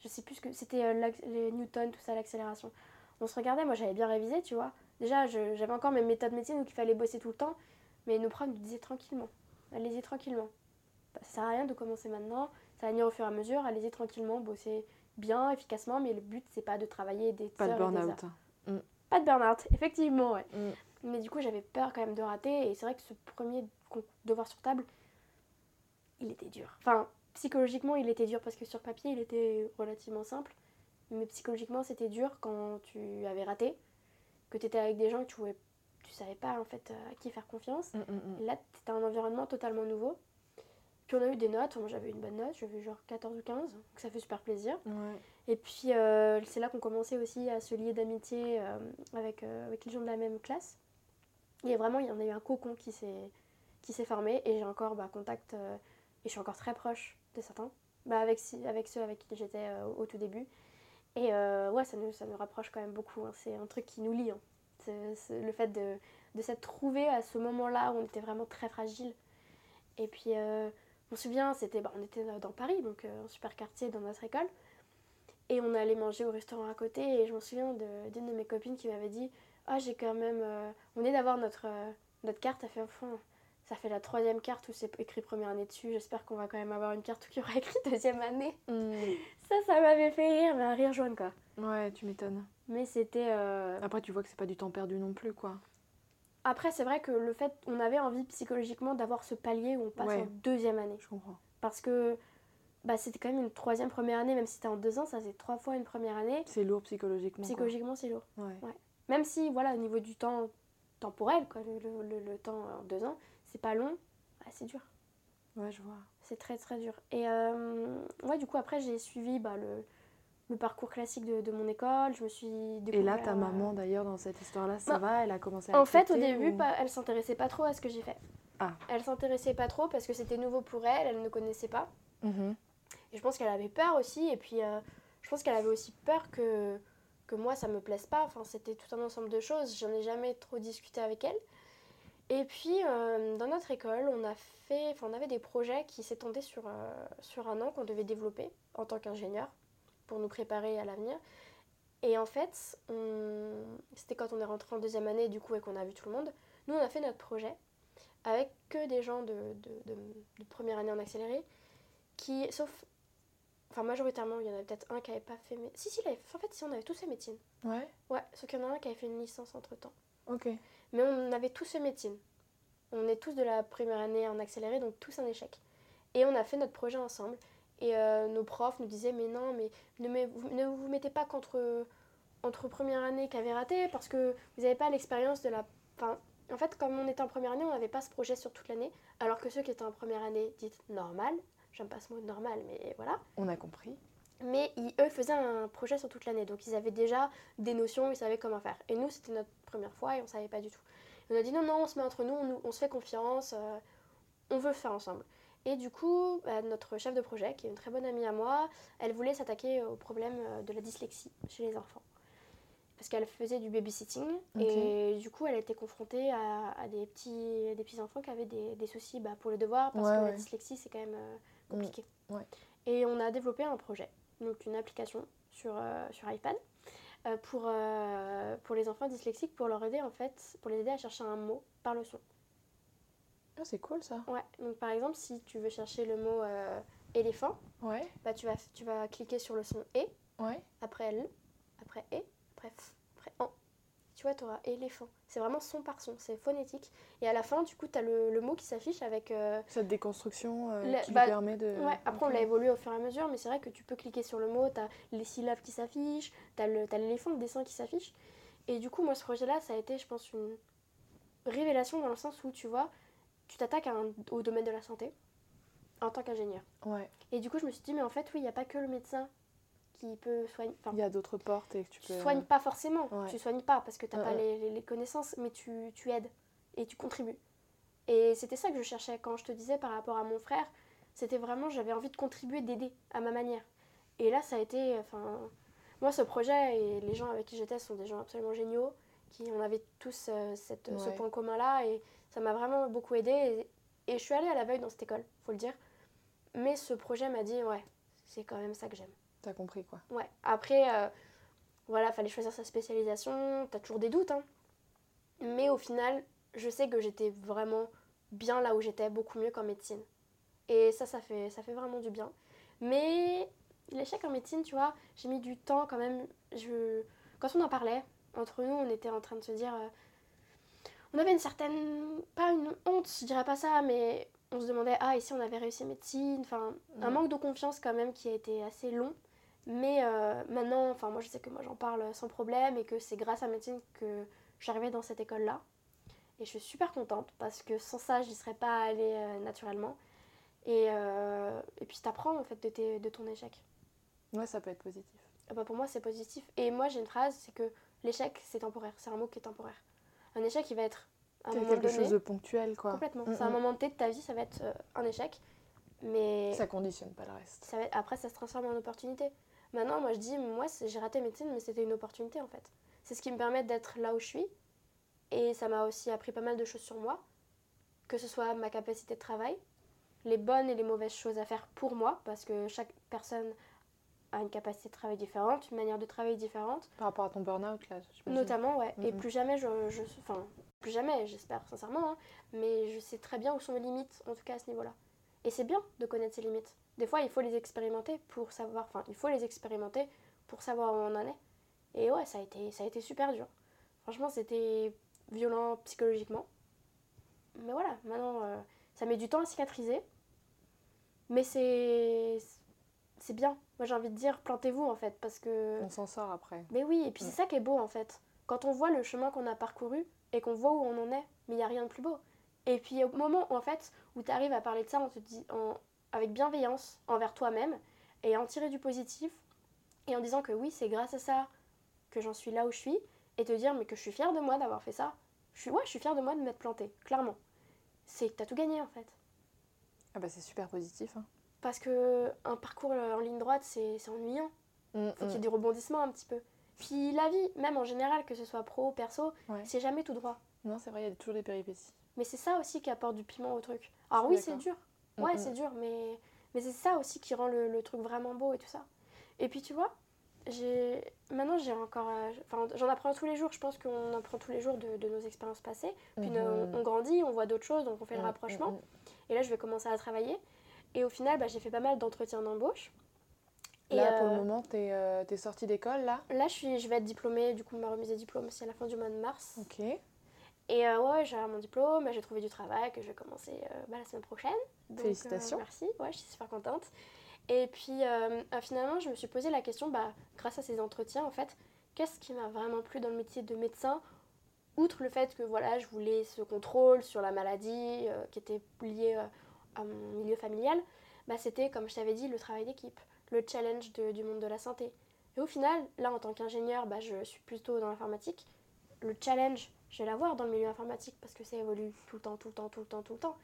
Je sais plus ce que. C'était euh, les Newton, tout ça, l'accélération. On se regardait, moi j'avais bien révisé, tu vois. Déjà, j'avais encore mes méthodes médecine où il fallait bosser tout le temps. Mais nos profs nous disaient tranquillement. Allez-y tranquillement. Bah, ça sert à rien de commencer maintenant. Ça va venir au fur et à mesure. Allez-y tranquillement, bossez bien, efficacement. Mais le but, c'est pas de travailler des Pas de burn-out. heures. Pas de burn-out, <laughs> effectivement, ouais. Mm. Mais du coup, j'avais peur quand même de rater. Et c'est vrai que ce premier devoir sur table, il était dur. Enfin, psychologiquement, il était dur parce que sur papier, il était relativement simple. Mais psychologiquement, c'était dur quand tu avais raté, que tu étais avec des gens que tu ne tu savais pas en fait à qui faire confiance. Mm, mm, mm. Là, c'était un environnement totalement nouveau. Puis on a eu des notes. Moi, j'avais une bonne note. J'avais genre 14 ou 15. Donc ça fait super plaisir. Ouais. Et puis euh, c'est là qu'on commençait aussi à se lier d'amitié euh, avec, euh, avec les gens de la même classe. Et vraiment, il y en a eu un cocon qui s'est qui s'est formé et j'ai encore bah, contact euh, et je suis encore très proche de certains, bah, avec, ceux avec qui j'étais euh, au tout début. Et euh, ouais, ça nous, rapproche quand même beaucoup. hein. C'est un truc qui nous lie. hein. Le fait de, de s'être trouvé à ce moment-là où on était vraiment très fragile. Et puis, euh, je me souviens, c'était, bah, on était dans Paris, donc euh, un super quartier dans notre école. Et on allait manger au restaurant à côté. Et je me souviens d'une de, mes copines qui m'avait dit Ah, j'ai quand même. euh, on est d'avoir notre, euh, notre carte. Elle fait Enfin, Ça fait la troisième carte où c'est écrit première année dessus. J'espère qu'on va quand même avoir une carte y aura écrit <laughs> deuxième année. Mm. Ça, ça m'avait fait rire, mais un rire jaune quoi. Ouais, tu m'étonnes. Mais c'était. euh, Après, tu vois que c'est pas du temps perdu non plus, quoi. Après, c'est vrai que le fait, on avait envie psychologiquement d'avoir ce palier où on passe Ouais. en deuxième année. Je comprends. Parce que bah, c'était quand même une troisième première année, même si c'était en deux ans, ça faisait trois fois une première année. C'est lourd psychologiquement. Psychologiquement, c'est lourd. Ouais. Même si, voilà, au niveau du temps temporel, quoi, le, le- le- le temps en deux ans, c'est pas long, bah, c'est dur. ouais, je vois. C'est très très dur. Et euh, ouais, du coup, après, j'ai suivi bah, le, le parcours classique de, de mon école. Je me suis Et là, ta euh, maman, d'ailleurs, dans cette histoire-là, ça Non. va? Elle a commencé à En fait, au début, ou- pas, elle s'intéressait pas trop à ce que j'ai fait. Ah. Elle s'intéressait pas trop parce que c'était nouveau pour elle, elle ne connaissait pas. Mhm. Et je pense qu'elle avait peur aussi. Et puis, euh, je pense qu'elle avait aussi peur que, que moi, ça me plaise pas. Enfin, c'était tout un ensemble de choses. J'en ai jamais trop discuté avec elle. Et puis, euh, dans notre école, on, a fait, on avait des projets qui s'étendaient sur, euh, sur un an qu'on devait développer en tant qu'ingénieur pour nous préparer à l'avenir. Et en fait, on- c'était quand on est rentré en deuxième année, du coup, et qu'on a vu tout le monde. Nous, on a fait notre projet avec que des gens de, de- de- de première année en accéléré qui, sauf, enfin majoritairement, il y en avait peut-être un qui avait pas fait, mais si, si, il avait- en fait, si, on avait tous fait médecine. Ouais, Ouais, sauf qu'il y en a un qui avait fait une licence entre-temps. ok. Mais on avait tous fait médecine. On est tous de la première année en accéléré, donc tous un échec. Et on a fait notre projet ensemble. Et euh, nos profs nous disaient, mais non, mais ne, met- vous- ne vous mettez pas contre entre première année qui avait raté, parce que vous n'avez pas l'expérience de la... Enfin, en fait, comme on était en première année, on n'avait pas ce projet sur toute l'année, alors que ceux qui étaient en première année, dites normal, j'aime pas ce mot normal, mais voilà, On a compris. mais ils, eux faisaient un projet sur toute l'année, donc ils avaient déjà des notions, ils savaient comment faire. Et nous, c'était notre première fois et on savait pas du tout. Et on a dit non, non, on se met entre nous, on, se fait confiance, euh, on veut le faire ensemble. Et du coup, bah, notre chef de projet, qui est une très bonne amie à moi, elle voulait s'attaquer au problème euh, de la dyslexie chez les enfants. Parce qu'elle faisait du babysitting et du coup, elle était confrontée à, à des, petits, des petits enfants qui avaient des, des soucis bah, pour les devoirs, parce Ouais, que la dyslexie, c'est quand même euh, compliqué. Mm, ouais. Et on a développé un projet, donc une application sur, euh, sur iPad euh, pour, euh, pour les enfants dyslexiques pour leur aider en fait, pour les aider à chercher un mot par le son. Ah, c'est cool ça. Ouais, donc par exemple, si tu veux chercher le mot euh, éléphant, Ouais, bah, tu, vas, tu vas cliquer sur le son ouais. après L, après et, après f, vois, tu auras éléphant. C'est vraiment son par son, c'est phonétique. Et à la fin, du coup, tu as le, le mot qui s'affiche avec. euh, Cette déconstruction euh, qui bah, lui permet de. Ouais, après on l'a évolué au fur et à mesure, mais c'est vrai que tu peux cliquer sur le mot, tu as les syllabes qui s'affichent, tu as l'éléphant, le dessin qui s'affiche. Et du coup, moi, ce projet-là, ça a été, je pense, une révélation dans le sens où, tu vois, tu t'attaques à un- au domaine de la santé en tant qu'ingénieur. Ouais, Et du coup, je me suis dit, mais en fait, oui, il n'y a pas que le médecin qui peut soigner. Il y a d'autres portes et que tu tu peux. soignes pas forcément, Ouais. tu soignes pas parce que tu n'as Ouais, pas ouais. les, connaissances, mais tu, tu aides et tu contribues. Et c'était ça que je cherchais quand je te disais par rapport à mon frère, c'était vraiment, j'avais envie de contribuer, d'aider à ma manière. Et là, ça a été, enfin, moi, ce projet et les gens avec qui j'étais sont des gens absolument géniaux, qui on avait tous euh, cette, ce point commun-là, et ça m'a vraiment beaucoup aidé. Et, et je suis allée à la veille dans cette école, faut le dire. Mais ce projet m'a dit, ouais, c'est quand même ça que j'aime. T'as compris quoi. Ouais. Après, euh, voilà, fallait choisir sa spécialisation. T'as toujours des doutes, hein. Mais au final, je sais que j'étais vraiment bien là où j'étais, beaucoup mieux qu'en médecine. Et ça, ça fait, ça fait vraiment du bien. Mais l'échec en médecine, tu vois, j'ai mis du temps quand même. Je... Quand on en parlait, entre nous, on était en train de se dire. euh, On avait une certaine. Pas une honte, je dirais pas ça, mais on se demandait, ah, et si on avait réussi médecine? Enfin, un Ouais. manque de confiance quand même qui a été assez long. Mais euh, maintenant, enfin moi je sais que moi j'en parle sans problème et que c'est grâce à médecine que j'arrivais dans cette école-là. Et je suis super contente parce que sans ça, j'y serais pas allée euh, naturellement. Et, euh, et puis t'apprends en fait de, tes- de ton échec. Ouais, ça peut être positif. Ah bah, pour moi c'est positif. Et moi j'ai une phrase, c'est que l'échec c'est temporaire, c'est un mot qui est temporaire. Un échec il va être un C'est moment quelque donné, chose de ponctuel quoi. complètement. Mm, C'est un mm. moment T de ta vie, ça va être euh, un échec. Mais Ça conditionne pas le reste. ça va- après ça se transforme en opportunité. Maintenant, moi je dis, moi j'ai raté médecine, mais c'était une opportunité en fait. C'est ce qui me permet d'être là où je suis. Et ça m'a aussi appris pas mal de choses sur moi, que ce soit ma capacité de travail, les bonnes et les mauvaises choses à faire pour moi, parce que chaque personne a une capacité de travail différente, une manière de travailler différente. Par rapport à ton burn-out là. Notamment, ouais. Et Mhm. plus jamais je, je, enfin, Plus jamais, j'espère sincèrement, hein, mais je sais très bien où sont mes limites, en tout cas à ce niveau-là. Et c'est bien de connaître ses limites. Des fois, il faut les expérimenter pour savoir, enfin, il faut les expérimenter pour savoir où on en est. Et ouais, ça a été, ça a été super dur. Franchement, c'était violent psychologiquement. Mais voilà, maintenant, euh, ça met du temps à cicatriser. Mais c'est. C'est bien. Moi, j'ai envie de dire, plantez-vous en fait, parce que. On s'en sort après. Mais oui, et puis Mm. c'est ça qui est beau en fait. Quand on voit le chemin qu'on a parcouru et qu'on voit où on en est, mais il n'y a rien de plus beau. Et puis au moment en fait où tu arrives à parler de ça, on te dit en, avec bienveillance envers toi-même et en tirer du positif et en disant que oui, c'est grâce à ça que j'en suis là où je suis et te dire mais que je suis fière de moi d'avoir fait ça. Je suis ouais, je suis fière de moi de m'être plantée, clairement. C'est que tu as tout gagné en fait. Ah bah c'est super positif. Hein. Parce que un parcours euh, en ligne droite, c'est ennuyant. Mm, faut qu'il y ait mm. du rebondissement un petit peu. Puis la vie, même en général, que ce soit pro, perso, Ouais. c'est jamais tout droit. Non, c'est vrai, il y a toujours des péripéties. Mais c'est ça aussi qui apporte du piment au truc. Alors oui, c'est dur. Mm, Ouais, mm. c'est dur, mais, mais c'est ça aussi qui rend le, le truc vraiment beau et tout ça. Et puis tu vois, j'ai maintenant j'ai encore... euh, Enfin, j'en apprends tous les jours. Je pense qu'on apprend tous les jours de, de nos expériences passées. Puis Mhm. on, on grandit, on voit d'autres choses, donc on fait le Mm, rapprochement. Et là, je vais commencer à travailler. Et au final, bah, j'ai fait pas mal d'entretiens d'embauche. Et, Là, pour euh, le moment, t'es euh, t'es sortie d'école, là? Là, je, suis, je vais être diplômée. Du coup, ma remise des diplômes, c'est à la fin du mois de mars. Ok. Et euh, ouais, j'ai mon diplôme, j'ai trouvé du travail que je vais commencer euh, bah, la semaine prochaine. Donc, euh, Félicitations. merci, ouais, je suis super contente. Et puis euh, euh, finalement, je me suis posé la question, bah, grâce à ces entretiens, en fait, qu'est-ce qui m'a vraiment plu dans le métier de médecin Outre le fait que voilà, je voulais ce contrôle sur la maladie euh, qui était lié euh, à mon milieu familial, bah, c'était, comme je t'avais dit, le travail d'équipe, le challenge de- du monde de la santé. Et au final, là, en tant qu'ingénieur, bah, je suis plutôt dans l'informatique. Le challenge, je vais l'avoir dans le milieu informatique parce que ça évolue tout le temps, tout le temps, tout le temps, tout le temps.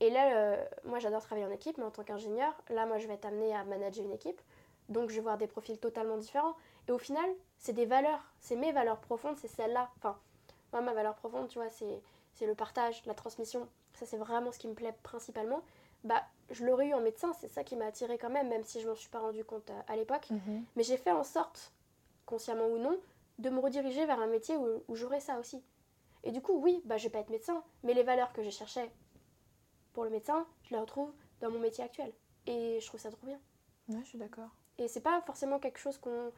Et là, euh, moi, j'adore travailler en équipe, mais en tant qu'ingénieur, là, moi, je vais être amenée à manager une équipe. Donc, je vais voir des profils totalement différents. Et au final, c'est des valeurs, c'est mes valeurs profondes, c'est celles-là. Enfin, moi, ma valeur profonde, tu vois, c'est c'est le partage, la transmission. Ça, c'est vraiment ce qui me plaît principalement. Bah, je l'aurais eu en médecin, c'est ça qui m'a attirée quand même, même si je m'en suis pas rendu compte à, à l'époque. Mhm. Mais j'ai fait en sorte, consciemment ou non, de me rediriger vers un métier où, où j'aurais ça aussi. Et du coup, oui, bah, je vais pas être médecin, mais les valeurs que je cherchais pour le médecin, je les retrouve dans mon métier actuel. Et je trouve ça trop bien. Ouais, je suis d'accord. Et c'est pas forcément quelque chose qu'on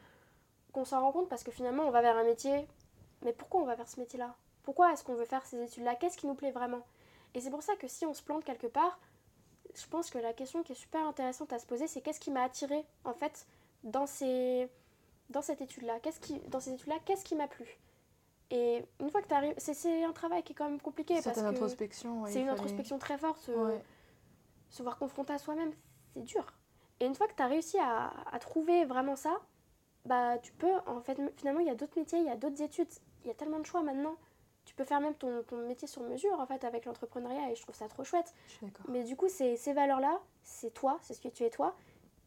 qu'on s'en rend compte parce que finalement, on va vers un métier. Mais pourquoi on va vers ce métier-là? Pourquoi est-ce qu'on veut faire ces études-là? Qu'est-ce qui nous plaît vraiment? Et c'est pour ça que si on se plante quelque part, je pense que la question qui est super intéressante à se poser, c'est qu'est-ce qui m'a attiré en fait dans ces dans cette étude-là? Qu'est-ce qui dans ces études-là, qu'est-ce qui m'a plu? Et une fois que tu arrives, c'est- c'est un travail qui est quand même compliqué Certaine que introspection. ouais, c'est une fallait- introspection très forte. se- Ouais. se voir confronté à soi-même, c'est dur. Et une fois que tu as réussi à, à trouver vraiment ça, bah tu peux, en fait, finalement, il y a d'autres métiers, il y a d'autres études, il y a tellement de choix maintenant. Tu peux faire même ton, ton métier sur mesure, en fait, avec l'entrepreneuriat, et je trouve ça trop chouette. Je suis d'accord. Mais du coup, c'est ces valeurs-là, c'est toi, c'est ce que tu es toi,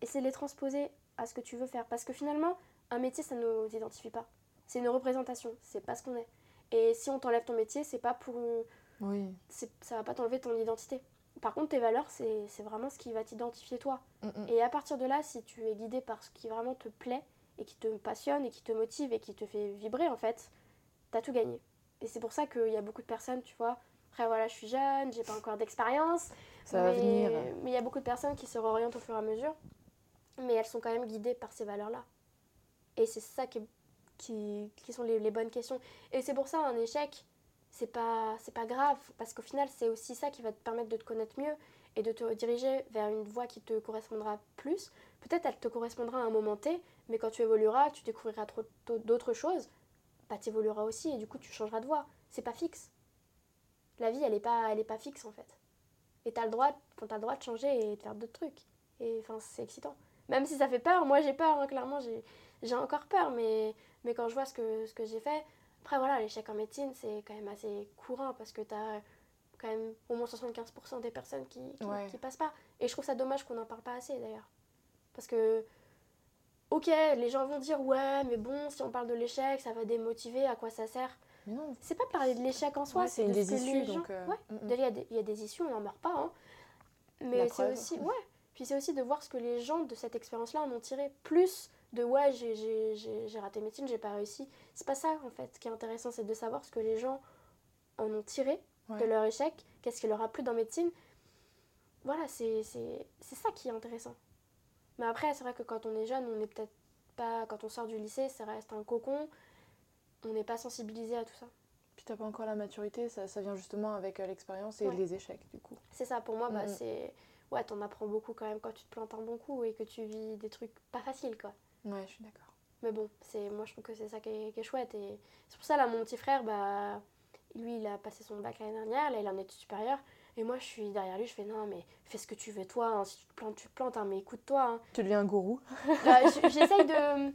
et c'est les transposer à ce que tu veux faire. Parce que finalement, un métier, ça ne nous identifie pas. C'est une représentation, c'est pas ce qu'on est. Et si on t'enlève ton métier, c'est pas pour une- Oui. ça va pas t'enlever ton identité. Par contre, tes valeurs, c'est vraiment ce qui va t'identifier toi. Mm, mm. Et à partir de là, si tu es guidé par ce qui vraiment te plaît et qui te passionne et qui te motive et qui te fait vibrer, en fait, t'as tout gagné. Et c'est pour ça qu'il y a beaucoup de personnes, tu vois, après voilà, je suis jeune, j'ai pas encore d'expérience, Ça va mais- venir. Mais il y a beaucoup de personnes qui se réorientent au fur et à mesure, mais elles sont quand même guidées par ces valeurs-là. Et c'est ça qui, est- qui, qui sont les, bonnes questions. Et c'est pour ça un échec, c'est pas, pas grave, parce qu'au final, c'est aussi ça qui va te permettre de te connaître mieux et de te diriger vers une voie qui te correspondra plus. Peut-être elle te correspondra à un moment T, mais quand tu évolueras, tu découvriras d'autres choses, bah tu évolueras aussi et du coup tu changeras de voie. C'est pas fixe. La vie, elle est pas, elle est pas fixe en fait. Et t'as le le droit de changer et de faire d'autres trucs. Et enfin, c'est excitant. Même si ça fait peur, moi j'ai peur, hein, clairement, j'ai, j'ai encore peur, mais, mais quand je vois ce que, ce que j'ai fait, après voilà, l'échec en médecine, c'est quand même assez courant parce que t'as quand même au moins 75% des personnes qui, qui, Ouais. qui passent pas. Et je trouve ça dommage qu'on n'en parle pas assez d'ailleurs. Parce que, ok, les gens vont dire, ouais, mais bon, si on parle de l'échec, ça va démotiver, à quoi ça sert? Mais non. C'est pas parler de l'échec en soi, Ouais, c'est de des issues, gens... euh, Ouais, mm, mm. Il y a des- il y, a des issues, on n'en meurt pas. hein. La Mais c'est preuve. aussi, ouais. Puis c'est aussi de voir ce que les gens de cette expérience-là en ont tiré. Plus de ouais, j'ai- raté médecine, j'ai pas réussi. C'est pas ça en fait. Ce qui est intéressant, c'est de savoir ce que les gens en ont tiré de leur échec, qu'est-ce qui leur a plu dans médecine. Voilà, c'est ça qui est intéressant. Mais après, c'est vrai que quand on est jeune, on n'est peut-être pas. Quand on sort du lycée, ça reste un cocon. On n'est pas sensibilisé à tout ça. Puis t'as pas encore la maturité, ça, ça vient justement avec euh, l'expérience et Ouais. les échecs du coup. C'est ça, pour moi, bah, Mhm. c'est. Ouais, t'en apprends beaucoup quand même quand tu te plantes un bon coup et que tu vis des trucs pas faciles, quoi. Ouais, je suis d'accord. Mais bon, c'est moi je trouve que c'est ça qui est, qui est chouette. Et c'est pour ça, là, mon petit frère, bah, lui, il a passé son bac l'année dernière, là, il est en études supérieures. Et moi, je suis derrière lui, je fais non, mais fais ce que tu veux, toi. hein. Si tu te plantes, tu te plantes, hein, mais écoute-toi. hein. Tu deviens un gourou. Bah, J'essaye de,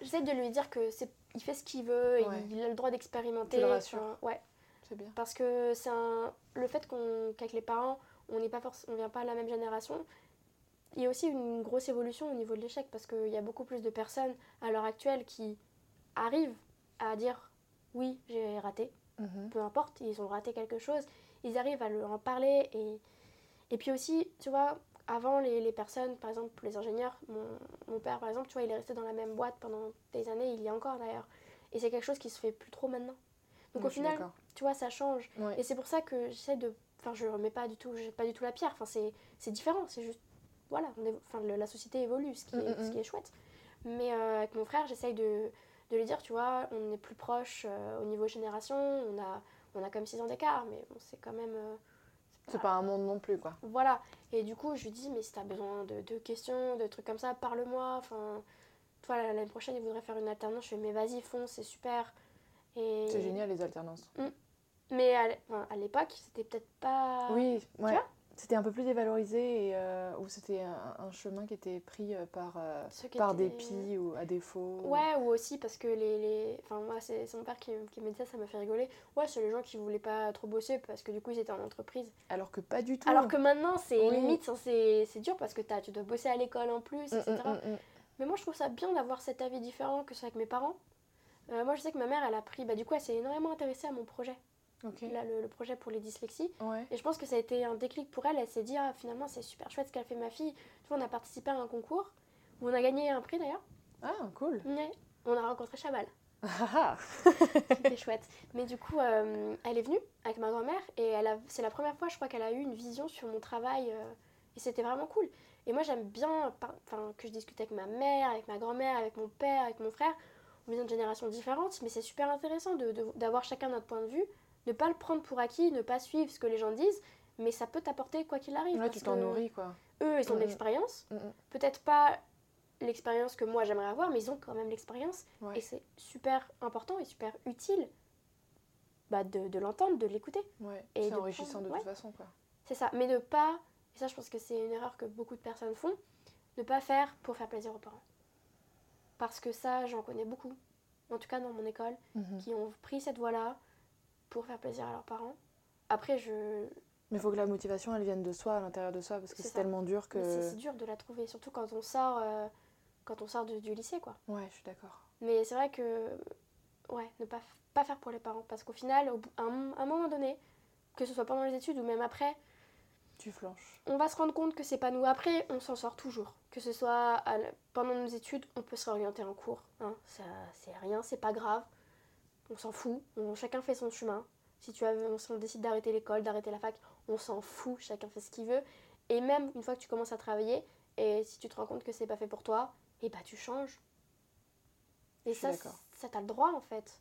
j'essaye de lui dire que c'est, il fait ce qu'il veut, et Ouais. il a le droit d'expérimenter. Tu le rassures. Enfin, ouais, C'est bien. parce que c'est un, le fait qu'on, qu'avec les parents, on n'est pas forc- on vient pas de la même génération. Il y a aussi une grosse évolution au niveau de l'échec parce qu'il y a beaucoup plus de personnes à l'heure actuelle qui arrivent à dire oui, j'ai raté, Mhm. peu importe, ils ont raté quelque chose, ils arrivent à le- en parler et, et puis aussi, tu vois, avant les, les personnes, par exemple les ingénieurs, mon, mon père par exemple, tu vois, il est resté dans la même boîte pendant des années, il y a encore d'ailleurs, et c'est quelque chose qui se fait plus trop maintenant. Donc au final, tu vois, ça change. Et c'est pour ça que j'essaie de. Enfin, je remets pas du tout, pas du tout la pierre. Enfin, c'est différent. C'est juste. Voilà, on est- enfin, le- la société évolue, ce qui, est, Mm, mm, ce qui est chouette. Mais euh, avec mon frère, j'essaye de, de lui dire, tu vois, on est plus proche euh, au niveau génération. On a, on a comme 6 ans d'écart, mais bon, c'est quand même. euh, C'est pas un monde non plus quoi. Voilà. Et du coup, je lui dis, mais si t'as besoin de, de questions, de trucs comme ça, parle-moi. Enfin, toi, l'année prochaine, il voudrait faire une alternance. Je fais, mais vas-y, fonce, c'est super. Et... C'est génial les alternances. Mais à l'époque, c'était peut-être pas. Oui, ouais. vois C'était un peu plus dévalorisé et euh, où c'était un, un chemin qui était pris euh, par, euh, par étaient- dépit ou à défaut. Ouais, ou aussi parce que les. les... Enfin, moi, c'est mon père qui, qui me dit ça, ça m'a fait rigoler. Ouais, c'est les gens qui voulaient pas trop bosser parce que du coup, ils étaient en entreprise. Alors que pas du tout. Alors que maintenant, c'est Oui. limite, hein, c'est dur parce que as, tu dois bosser à l'école en plus, Mm, etc. mm, mm. Mais moi, je trouve ça bien d'avoir cet avis différent que ça avec mes parents. Euh, moi, je sais que ma mère, elle a pris. Bah, du coup, elle s'est énormément intéressée à mon projet. Là, le, le projet pour les dyslexies. Ouais. Et je pense que ça a été un déclic pour elle. Elle s'est dit, ah, finalement, c'est super chouette ce qu'a fait ma fille. Tu vois, on a participé à un concours où on a gagné un prix d'ailleurs. Ah, cool. Ouais. On a rencontré Chabal. Ah, ah. C'était chouette. Mais du coup, euh, elle est venue avec ma grand-mère et c'est la première fois, je crois, qu'elle a eu une vision sur mon travail euh, et c'était vraiment cool. Et moi, j'aime bien que je discute avec ma mère, avec ma grand-mère, avec mon père, avec mon frère. On vient de générations différentes, mais c'est super intéressant de, de- d'avoir chacun notre point de vue, ne pas le prendre pour acquis, ne pas suivre ce que les gens disent, mais ça peut t'apporter quoi qu'il arrive. Ouais, parce tu t'en nourris quoi. Eux, ils ont Mhm. l'expérience. Mm, mm. Peut-être pas l'expérience que moi j'aimerais avoir, mais ils ont quand même l'expérience. Ouais. Et c'est super important et super utile bah, de, l'entendre, de l'écouter. Ouais. Et C'est enrichissant prendre- de toute façon quoi. C'est ça. Mais ne pas, et ça je pense que c'est une erreur que beaucoup de personnes font, ne pas faire pour faire plaisir aux parents. Parce que ça, j'en connais beaucoup, en tout cas dans mon école, Mhm. qui ont pris cette voie-là pour faire plaisir à leurs parents. Après, je... Mais il faut que la motivation elle vienne de soi, à l'intérieur de soi, parce que C'est tellement dur que. c'est dur de la trouver, surtout quand on sort, euh, quand on sort du, du lycée, quoi. Ouais, je suis d'accord. Mais c'est vrai que, ouais, ne pas, pas faire pour les parents. Parce qu'au final, au bout- à un, à un moment donné, que ce soit pendant les études ou même après, Tu flanches. on va se rendre compte que c'est pas nous. Après, on s'en sort toujours. Que ce soit pendant nos études, on peut se réorienter en cours. Hein. Ça, c'est rien, c'est pas grave. On s'en fout. On- chacun fait son chemin. Si tu as, si on décide d'arrêter l'école, d'arrêter la fac, on s'en fout. Chacun fait ce qu'il veut. Et même une fois que tu commences à travailler, et si tu te rends compte que c'est pas fait pour toi, et bah tu changes. Et ça, ça t'as le droit en fait.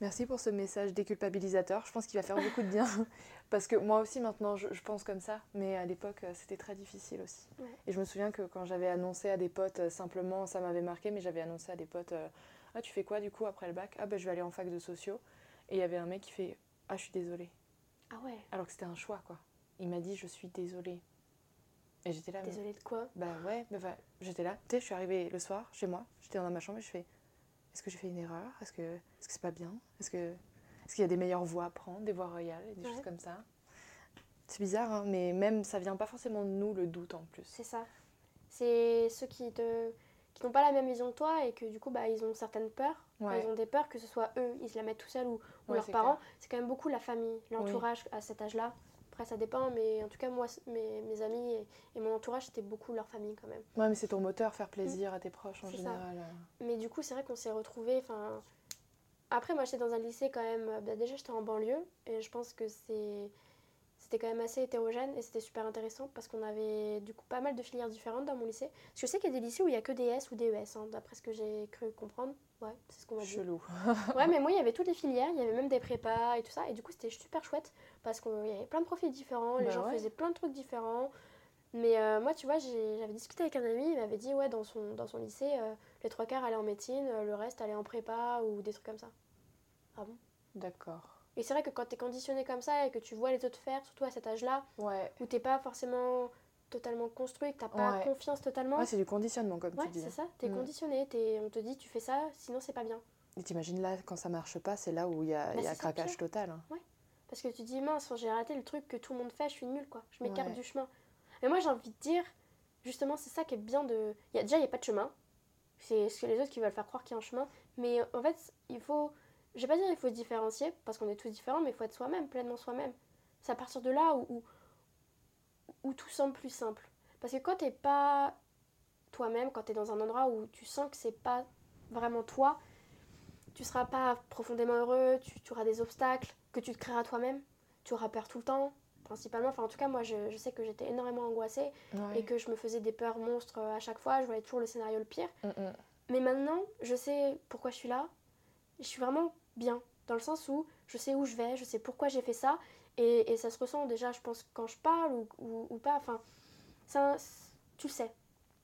Merci pour ce message déculpabilisateur. Je pense qu'il va faire beaucoup de bien. <laughs> Parce que moi aussi, maintenant, je, je pense comme ça. Mais à l'époque, euh, c'était très difficile aussi. Ouais. Et je me souviens que quand j'avais annoncé à des potes, euh, simplement, ça m'avait marqué, mais j'avais annoncé à des potes euh, Ah, tu fais quoi du coup après le bac? Ah, ben je vais aller en fac de sociaux. Et il y avait un mec qui fait Ah, je suis désolée. Ah ouais, Alors que c'était un choix, quoi. Il m'a dit Je suis désolée. Et j'étais là, mais- désolée de quoi? Bah ouais, mais enfin, j'étais là. Tu sais, je suis arrivée le soir chez moi, j'étais dans ma chambre et je fais Est-ce que j'ai fait une erreur? Est-ce que est-ce que c'est pas bien? Est-ce que est-ce qu'il y a des meilleures voies à prendre, des voies royales des Ouais. choses comme ça? C'est bizarre, hein, mais même ça vient pas forcément de nous le doute en plus. C'est ça. C'est ceux qui te qui n'ont pas la même vision que toi et que du coup bah ils ont certaines peurs. Ouais. Ils ont des peurs que ce soit eux, ils se la mettent tout seuls ou, ou Ouais, leurs parents. C'est quand même beaucoup la famille, l'entourage à cet âge-là. Après ça dépend, mais en tout cas moi mes, mes amis et, et mon entourage c'était beaucoup leur famille quand même. Ouais, mais c'est ton moteur, faire plaisir à tes proches en ça. général. euh. Mais du coup c'est vrai qu'on s'est retrouvés, enfin Après, moi, j'étais dans un lycée quand même. bah, déjà, j'étais en banlieue et je pense que c'est. C'était quand même assez hétérogène et c'était super intéressant parce qu'on avait du coup pas mal de filières différentes dans mon lycée. Parce que je sais qu'il y a des lycées où il y a que des S ou des ES, hein, d'après ce que j'ai cru comprendre. Ouais, c'est ce qu'on m'a dit. Chelou. <laughs> Ouais, mais moi, il y avait toutes les filières, il y avait même des prépas et tout ça. Et du coup, c'était super chouette parce qu'il y avait plein de profils différents, les Bah gens ouais. faisaient plein de trucs différents. Mais euh, moi, tu vois, j'avais discuté avec un ami, il m'avait dit, ouais, dans son, dans son lycée, euh, les trois quarts allaient en médecine, le reste allait en prépa ou des trucs comme ça. Ah bon? D'accord. Et c'est vrai que quand t'es conditionné comme ça et que tu vois les autres faire, surtout à cet âge-là, Ouais. où t'es pas forcément totalement construit, que t'as pas Ouais. confiance totalement, Ouais, c'est du conditionnement, comme ouais, tu dis. c'est ça, t'es Mm. conditionné, t'es- on te dit, tu fais ça, sinon c'est pas bien. Et t'imagines là, quand ça marche pas, c'est là où il y a, Bah, y a craquage pire. total. hein. Parce que tu dis, mince, j'ai raté le truc que tout le monde fait, je suis nulle, quoi. Je m'écarte Ouais. du chemin. Et moi, j'ai envie de dire, justement, c'est ça qui est bien de. Il y a, déjà, il n'y a pas de chemin. C'est ce que les autres qui veulent faire croire qu'il y a un chemin. Mais en fait, il faut. Je vais pas dire il faut se différencier, parce qu'on est tous différents, mais il faut être soi-même, pleinement soi-même. C'est à partir de là où, où, où tout semble plus simple. Parce que quand t'es pas toi-même, quand t'es dans un endroit où tu sens que c'est pas vraiment toi, tu seras pas profondément heureux, tu, tu auras des obstacles que tu te créeras toi-même, tu auras peur tout le temps, principalement. Enfin, en tout cas, moi, je, je sais que j'étais énormément angoissée Ouais. et que je me faisais des peurs monstres à chaque fois, je voyais toujours le scénario le pire. Mm, mm. Mais maintenant, je sais pourquoi je suis là. Je suis vraiment bien, dans le sens où je sais où je vais, je sais pourquoi j'ai fait ça, et, et ça se ressent déjà, je pense, quand je parle ou, ou, ou pas. Enfin, ça, tu le sais.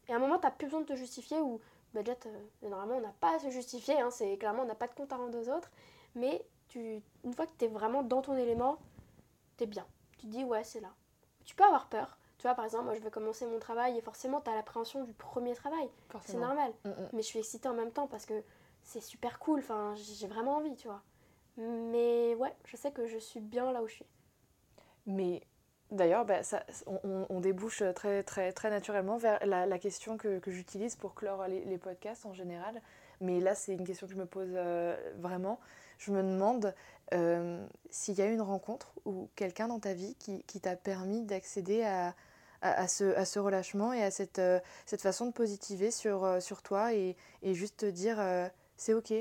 Et à un moment, tu plus besoin de te justifier, ou bah, déjà, t'as- normalement, on n'a pas à se justifier, hein, c'est clairement, on n'a pas de compte à rendre aux autres, mais tu, une fois que tu es vraiment dans ton élément, tu es bien. Tu te dis, ouais, c'est là. Tu peux avoir peur. Tu vois, par exemple, moi, je vais commencer mon travail, et forcément, tu as l'appréhension du premier travail. C'est normal Mm, mm. mais je suis excitée en même temps parce que c'est super cool, enfin j'ai vraiment envie, tu vois. Mais ouais, je sais que je suis bien là où je suis. Mais d'ailleurs, bah, ça, on, débouche très, très, très naturellement vers la, question que, j'utilise pour clore les, podcasts en général. Mais là, c'est une question que je me pose euh, vraiment. Je me demande euh, s'il y a eu une rencontre ou quelqu'un dans ta vie qui, qui t'a permis d'accéder à, à, ce, à ce relâchement et à cette, euh, cette façon de positiver sur, sur toi et, et juste te dire c'est ok.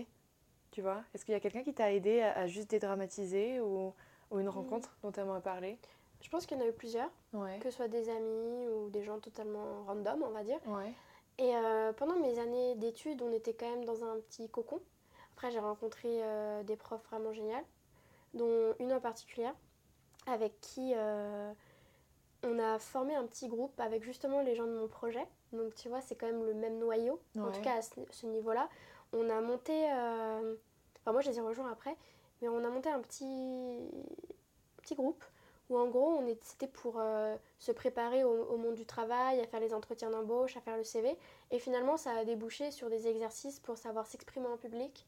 Tu vois Est-ce qu'il y a quelqu'un qui t'a aidé à, à juste dédramatiser ou, ou une rencontre dont tu aimerais parler Je pense qu'il y en a eu plusieurs, Ouais. que ce soit des amis ou des gens totalement random, on va dire. Ouais. Et euh, pendant mes années d'études, on était quand même dans un petit cocon. Après, j'ai rencontré euh, des profs vraiment géniales, dont une en particulier, avec qui euh, on a formé un petit groupe avec justement les gens de mon projet. Donc, tu vois, c'est quand même le même noyau, en tout cas à ce, ce niveau-là. On a monté. euh, Enfin, moi, je les ai rejoints après, mais on a monté un petit, groupe où en gros c'était pour euh, se préparer au, monde du travail, à faire les entretiens d'embauche, à faire le CV. Et finalement ça a débouché sur des exercices pour savoir s'exprimer en public,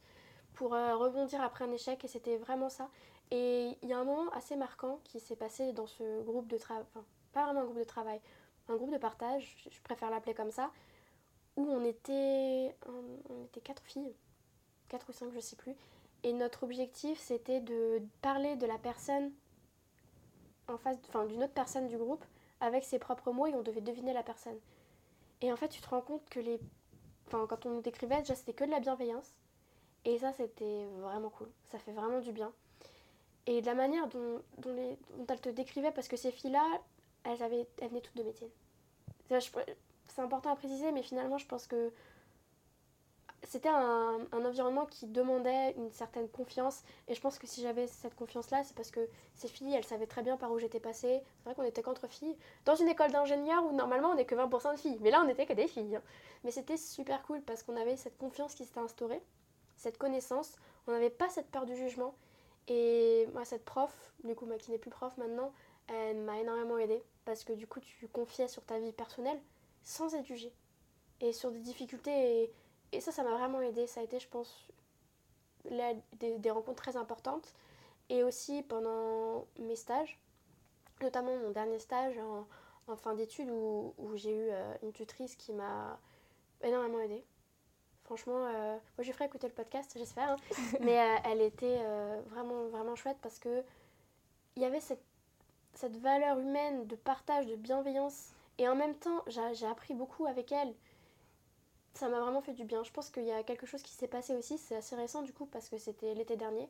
pour euh, rebondir après un échec et c'était vraiment ça. Et il y a un moment assez marquant qui s'est passé dans ce groupe de travail, enfin pas vraiment un groupe de travail, un groupe de partage, je préfère l'appeler comme ça, où on était, on- on était quatre filles, quatre ou cinq je sais plus, et notre objectif c'était de parler de la personne en face, enfin d'une autre personne du groupe avec ses propres mots et on devait deviner la personne. Et en fait, tu te rends compte que les, enfin quand on nous décrivait, déjà c'était que de la bienveillance. Et ça, c'était vraiment cool. Ça fait vraiment du bien. Et de la manière dont, dont, les, dont elles te décrivaient, parce que ces filles-là, elles, avaient, elles venaient toutes de médecine. C'est important à préciser, mais finalement, je pense que c'était un, environnement qui demandait une certaine confiance. Et je pense que si j'avais cette confiance-là, c'est parce que ces filles, elles savaient très bien par où j'étais passée. C'est vrai qu'on était qu'entre filles. Dans une école d'ingénieurs où normalement on n'est que 20% de filles. Mais là, on n'était que des filles. hein. Mais c'était super cool parce qu'on avait cette confiance qui s'était instaurée, cette connaissance. On n'avait pas cette peur du jugement. Et moi, cette prof, du coup, moi qui n'est plus prof maintenant, elle m'a énormément aidée. Parce que du coup, tu confiais sur ta vie personnelle sans être jugée. Et sur des difficultés. Et, et ça, ça m'a vraiment aidée. Ça a été, je pense, des, des rencontres très importantes. Et aussi pendant mes stages, notamment mon dernier stage en, en fin d'études où, où j'ai eu euh, une tutrice qui m'a énormément aidée. Franchement, euh, moi je ferai écouter le podcast, j'espère. hein. <laughs> Mais euh, elle était vraiment, vraiment chouette parce que il y avait cette, cette valeur humaine de partage, de bienveillance. Et en même temps, j'ai appris beaucoup avec elle. ça m'a vraiment fait du bien. Je pense qu'il y a quelque chose qui s'est passé aussi, c'est assez récent du coup, parce que c'était l'été dernier.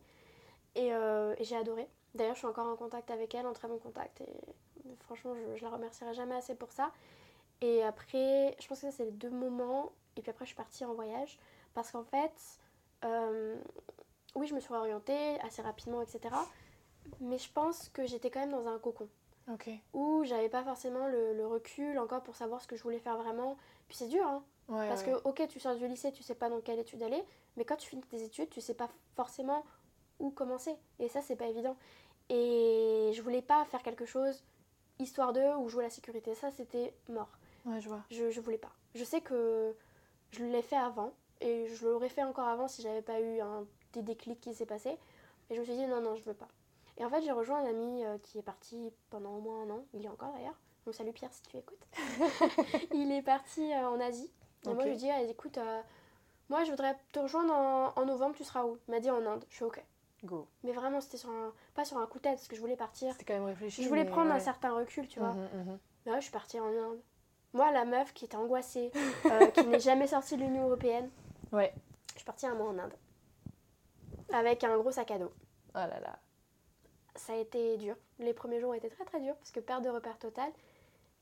Et, euh, et j'ai adoré. D'ailleurs, je suis encore en contact avec elle, en très bon contact. Et franchement, je, je la remercierai jamais assez pour ça. Et après, je pense que ça, c'est les deux moments. Et puis après, je suis partie en voyage. Parce qu'en fait, euh, oui, je me suis orientée assez rapidement, etc. Mais je pense que j'étais quand même dans un cocon. Ok. Où j'avais pas forcément le, le recul encore pour savoir ce que je voulais faire vraiment. Puis c'est dur, hein. Ouais, Parce ouais. que, ok, tu sors du lycée, tu sais pas dans quelle étude aller, mais quand tu finis tes études, tu sais pas forcément où commencer. Et ça, c'est pas évident. Et je voulais pas faire quelque chose histoire d'eux ou jouer la sécurité. Ça, c'était mort. Ouais, je vois. Je, je voulais pas. Je sais que je l'ai fait avant et je l'aurais fait encore avant si j'avais pas eu un des déclics qui s'est passé. Et je me suis dit non, non, je veux pas. Et en fait, j'ai rejoint un ami euh, qui est parti pendant au moins un an. Il y est encore d'ailleurs. Donc salut Pierre si tu écoutes. <laughs> il est parti euh, en Asie. Et moi, je lui dis ah, écoute, euh, moi je voudrais te rejoindre en, en novembre, tu seras où? Il m'a dit en Inde. Je suis ok. Go. Mais vraiment, c'était sur un, pas sur un coup de tête parce que je voulais partir. C'était quand même réfléchi. Je voulais prendre un certain recul, tu vois. Mhm, mhm. Mais ouais, je suis partie en Inde. Moi, la meuf qui était angoissée, <laughs> euh, qui n'est jamais sortie de l'Union Européenne, Ouais. je suis partie un mois en Inde. Avec un gros sac à dos. Oh là là. Ça a été dur. Les premiers jours ont été très très durs parce que perte de repères totale.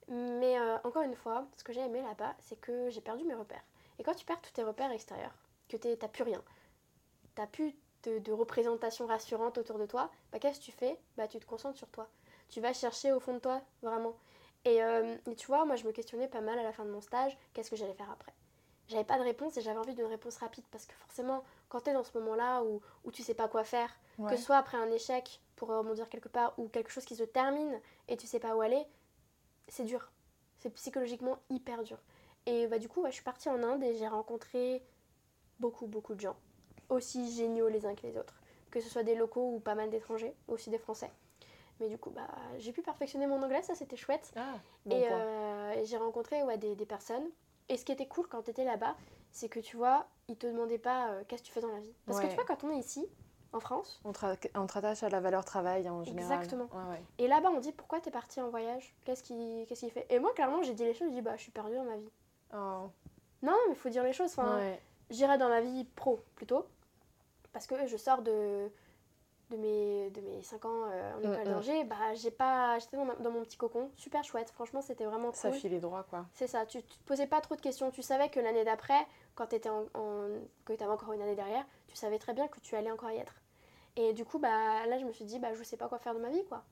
Mais euh, encore une fois, ce que j'ai aimé là-bas, c'est que j'ai perdu mes repères. Et quand tu perds tous tes repères extérieurs, que t'as plus rien, t'as plus de, de représentation rassurante autour de toi, bah qu'est-ce que tu fais? Bah tu te concentres sur toi. Tu vas chercher au fond de toi, vraiment. Et, euh, et tu vois, moi je me questionnais pas mal à la fin de mon stage, qu'est-ce que j'allais faire après? J'avais pas de réponse et j'avais envie d'une réponse rapide parce que forcément, quand t'es dans ce moment-là où, où tu sais pas quoi faire, Ouais. que ce soit après un échec pour rebondir quelque part ou quelque chose qui se termine et tu sais pas où aller, c'est dur. C'est psychologiquement hyper dur. Et bah, du coup, ouais, je suis partie en Inde et j'ai rencontré beaucoup, beaucoup de gens, aussi géniaux les uns que les autres. Que ce soit des locaux ou pas mal d'étrangers, aussi des Français. Mais du coup, bah, j'ai pu perfectionner mon anglais, ça c'était chouette. Ah, bon et point. euh, et j'ai rencontré ouais, des, des personnes. Et ce qui était cool quand tu étais là-bas, c'est que tu vois, ils te demandaient pas euh, qu'est-ce que tu fais dans la vie. Parce que tu vois, quand on est ici, en France, On te, ra- on te rattache à la valeur travail en général. Exactement. Ouais, ouais. Et là-bas, on dit pourquoi t'es parti en voyage? Qu'est-ce qui, qu'est-ce qui fait? Et moi, clairement, j'ai dit les choses. J'ai dit bah, je suis perdue dans ma vie. Oh. Non, mais il faut dire les choses. Enfin, Ouais. j'irai dans ma vie pro plutôt, parce que je sors de de mes de mes 5 ans euh, en Mm, école mm. d'ingé. Bah, j'ai pas, j'étais dans, mon petit cocon, super chouette. Franchement, c'était vraiment Ça cool. filait droit, quoi. C'est ça. Tu, tu te posais pas trop de questions. Tu savais que l'année d'après, quand t'étais en, en que t'avais encore une année derrière, tu savais très bien que tu allais encore y être. Et du coup, bah là, je me suis dit, bah je sais pas quoi faire de ma vie, quoi.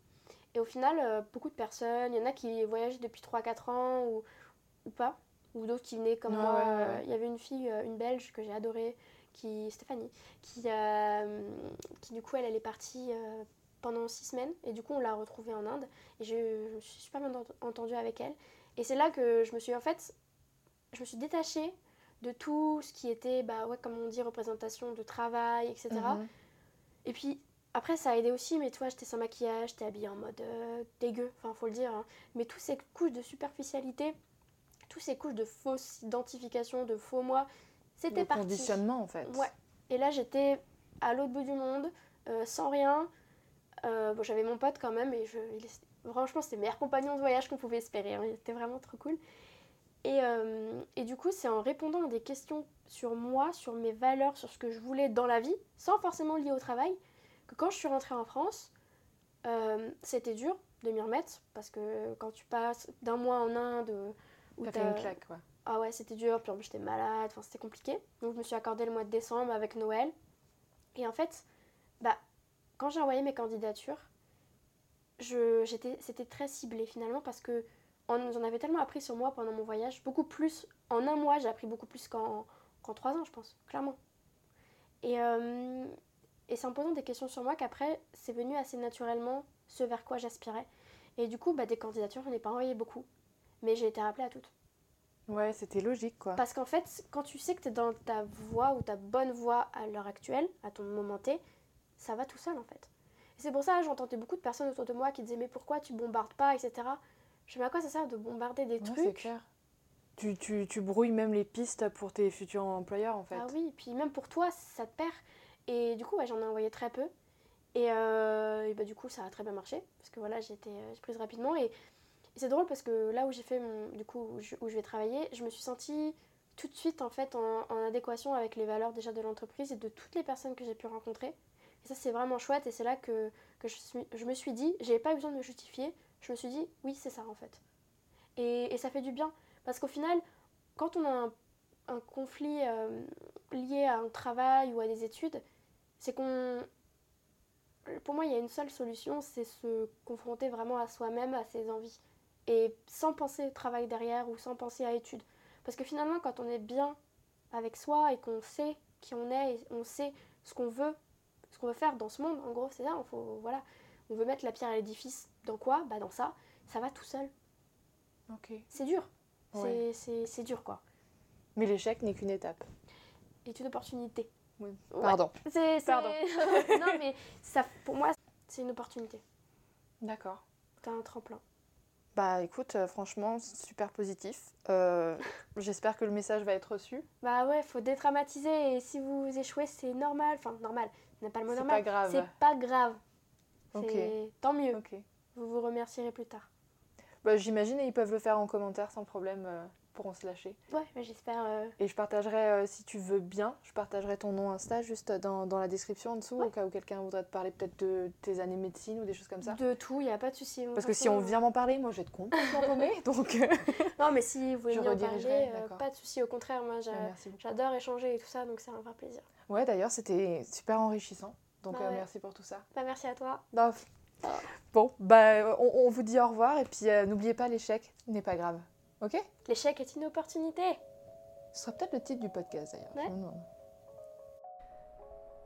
Et au final, euh, beaucoup de personnes, il y en a qui voyagent depuis 3-4 ans ou, ou pas, ou d'autres qui venaient comme Ouais, moi. ouais, ouais, ouais. Il y avait une fille, euh, une belge que j'ai adorée, qui, Stéphanie, qui, euh, qui du coup, elle, elle est partie euh, pendant 6 semaines, et du coup, on l'a retrouvée en Inde, et je, je me suis super bien ent- entendue avec elle. Et c'est là que je me suis, en fait, je me suis détachée de tout ce qui était, bah ouais, comme on dit, représentation de travail, etc. Et puis après, ça a aidé aussi, mais toi, j'étais sans maquillage, j'étais habillée en mode euh, dégueu, enfin, faut le dire. hein. Mais toutes ces couches de superficialité, toutes ces couches de fausse identification, de faux moi, c'était parti. conditionnement, en fait. Ouais. Et là, j'étais à l'autre bout du monde, euh, sans rien. Euh, bon, j'avais mon pote quand même, et je, il- franchement, c'était le meilleur compagnon de voyage qu'on pouvait espérer. hein. Il était vraiment trop cool. Et, euh, et du coup, c'est en répondant à des questions sur moi, sur mes valeurs, sur ce que je voulais dans la vie, sans forcément lier au travail, que quand je suis rentrée en France, euh, c'était dur de m'y remettre, parce que quand tu passes d'un mois en Inde, où T'as fait une claque, quoi. ah ouais, c'était dur, puis en plus j'étais malade, enfin c'était compliqué. Donc je me suis accordé le mois de décembre avec Noël. Et en fait, bah, quand j'ai envoyé mes candidatures, je, j'étais, c'était très ciblé finalement parce que on- j'en avais tellement appris sur moi pendant mon voyage, beaucoup plus, en un mois j'ai appris beaucoup plus qu'en, qu'en trois ans je pense, clairement. Et, euh, et c'est en posant des questions sur moi qu'après c'est venu assez naturellement ce vers quoi j'aspirais. Et du coup, bah, des candidatures, j'en ai pas envoyé beaucoup, mais j'ai été rappelée à toutes. Ouais, c'était logique, quoi. Parce qu'en fait, quand tu sais que tu es dans ta voie ou ta bonne voie à l'heure actuelle, à ton moment T, ça va tout seul en fait. Et c'est pour ça que j'entendais beaucoup de personnes autour de moi qui disaient Mais pourquoi tu bombardes pas, etc. Je me dis à quoi ça sert de bombarder des Ouais, trucs clair. Tu, tu, tu brouilles même les pistes pour tes futurs employeurs, en fait. Ah oui, puis même pour toi, ça te perd. Et du coup, ouais, j'en ai envoyé très peu. Et, euh, et bah, du coup, ça a très bien marché. Parce que voilà, j'ai euh, prise rapidement. Et, et c'est drôle parce que là où j'ai fait mon, du coup, où je, où je vais travailler, je me suis sentie tout de suite en fait en, en adéquation avec les valeurs déjà de l'entreprise et de toutes les personnes que j'ai pu rencontrer. Et ça c'est vraiment chouette et c'est là que, que je, suis, je me suis dit, j'avais pas besoin de me justifier, je me suis dit oui c'est ça en fait. Et, ça fait du bien parce qu'au final, quand on a un, conflit euh, lié à un travail ou à des études, c'est qu'on pour moi, il y a une seule solution, c'est se confronter vraiment à soi-même, à ses envies. Et sans penser travail derrière ou sans penser à études. Parce que finalement, quand on est bien avec soi et qu'on sait qui on est, et on sait ce qu'on veut, ce qu'on veut faire dans ce monde, en gros, c'est ça, on, faut, voilà, on veut mettre la pierre à l'édifice. Dans quoi? Bah dans ça, ça va tout seul. Ok. C'est dur. Ouais. C'est- C'est dur, quoi. Mais l'échec n'est qu'une étape. Et une opportunité. Oui. Ouais. Pardon. C'est, c'est- Pardon. <laughs> non, <laughs> mais ça, pour moi, c'est une opportunité. D'accord. T'as un tremplin. Bah écoute, euh, franchement, super positif. Euh, <laughs> J'espère que le message va être reçu. Bah ouais, faut dédramatiser et si vous échouez, c'est normal. Enfin, normal, n'est pas le mot C'est normal. pas grave. C'est pas grave. Ok. C'est tant mieux. Ok. Vous vous remercierez plus tard. Bah, J'imagine et ils peuvent le faire en commentaire sans problème, euh, pourront se lâcher. Ouais, mais j'espère. euh, Et je partagerai, euh, si tu veux bien, je partagerai ton nom Insta juste dans, dans la description en dessous, Ouais. au cas où quelqu'un voudrait te parler peut-être de tes années médecine ou des choses comme ça. de tout, il n'y a pas de souci. Parce que si on vient m'en parler, moi j'ai de complètement paumé, <laughs> donc Non, mais si vous voulez Je en parler, pas de souci. Au contraire, moi, j'adore échanger et tout ça, donc c'est un vrai plaisir. Ouais, d'ailleurs, c'était super enrichissant, donc Bah ouais. merci pour tout ça. Bah, merci à toi. Bah. <laughs> Bon, bah on, on vous dit au revoir et puis euh, n'oubliez pas l'échec n'est pas grave, ok? L'échec est une opportunité. Ce sera peut-être le titre du podcast d'ailleurs. Ouais.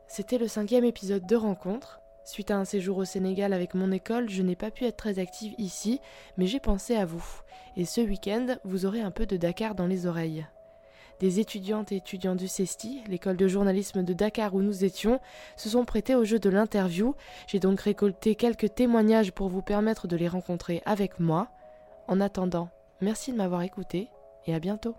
C'était le cinquième épisode de Rencontre. Suite à un séjour au Sénégal avec mon école, je n'ai pas pu être très active ici, mais j'ai pensé à vous. Et ce week-end, vous aurez un peu de Dakar dans les oreilles. Des étudiantes et étudiants du CESTI, l'école de journalisme de Dakar où nous étions, se sont prêtés au jeu de l'interview. J'ai donc récolté quelques témoignages pour vous permettre de les rencontrer avec moi. En attendant, merci de m'avoir écouté et à bientôt.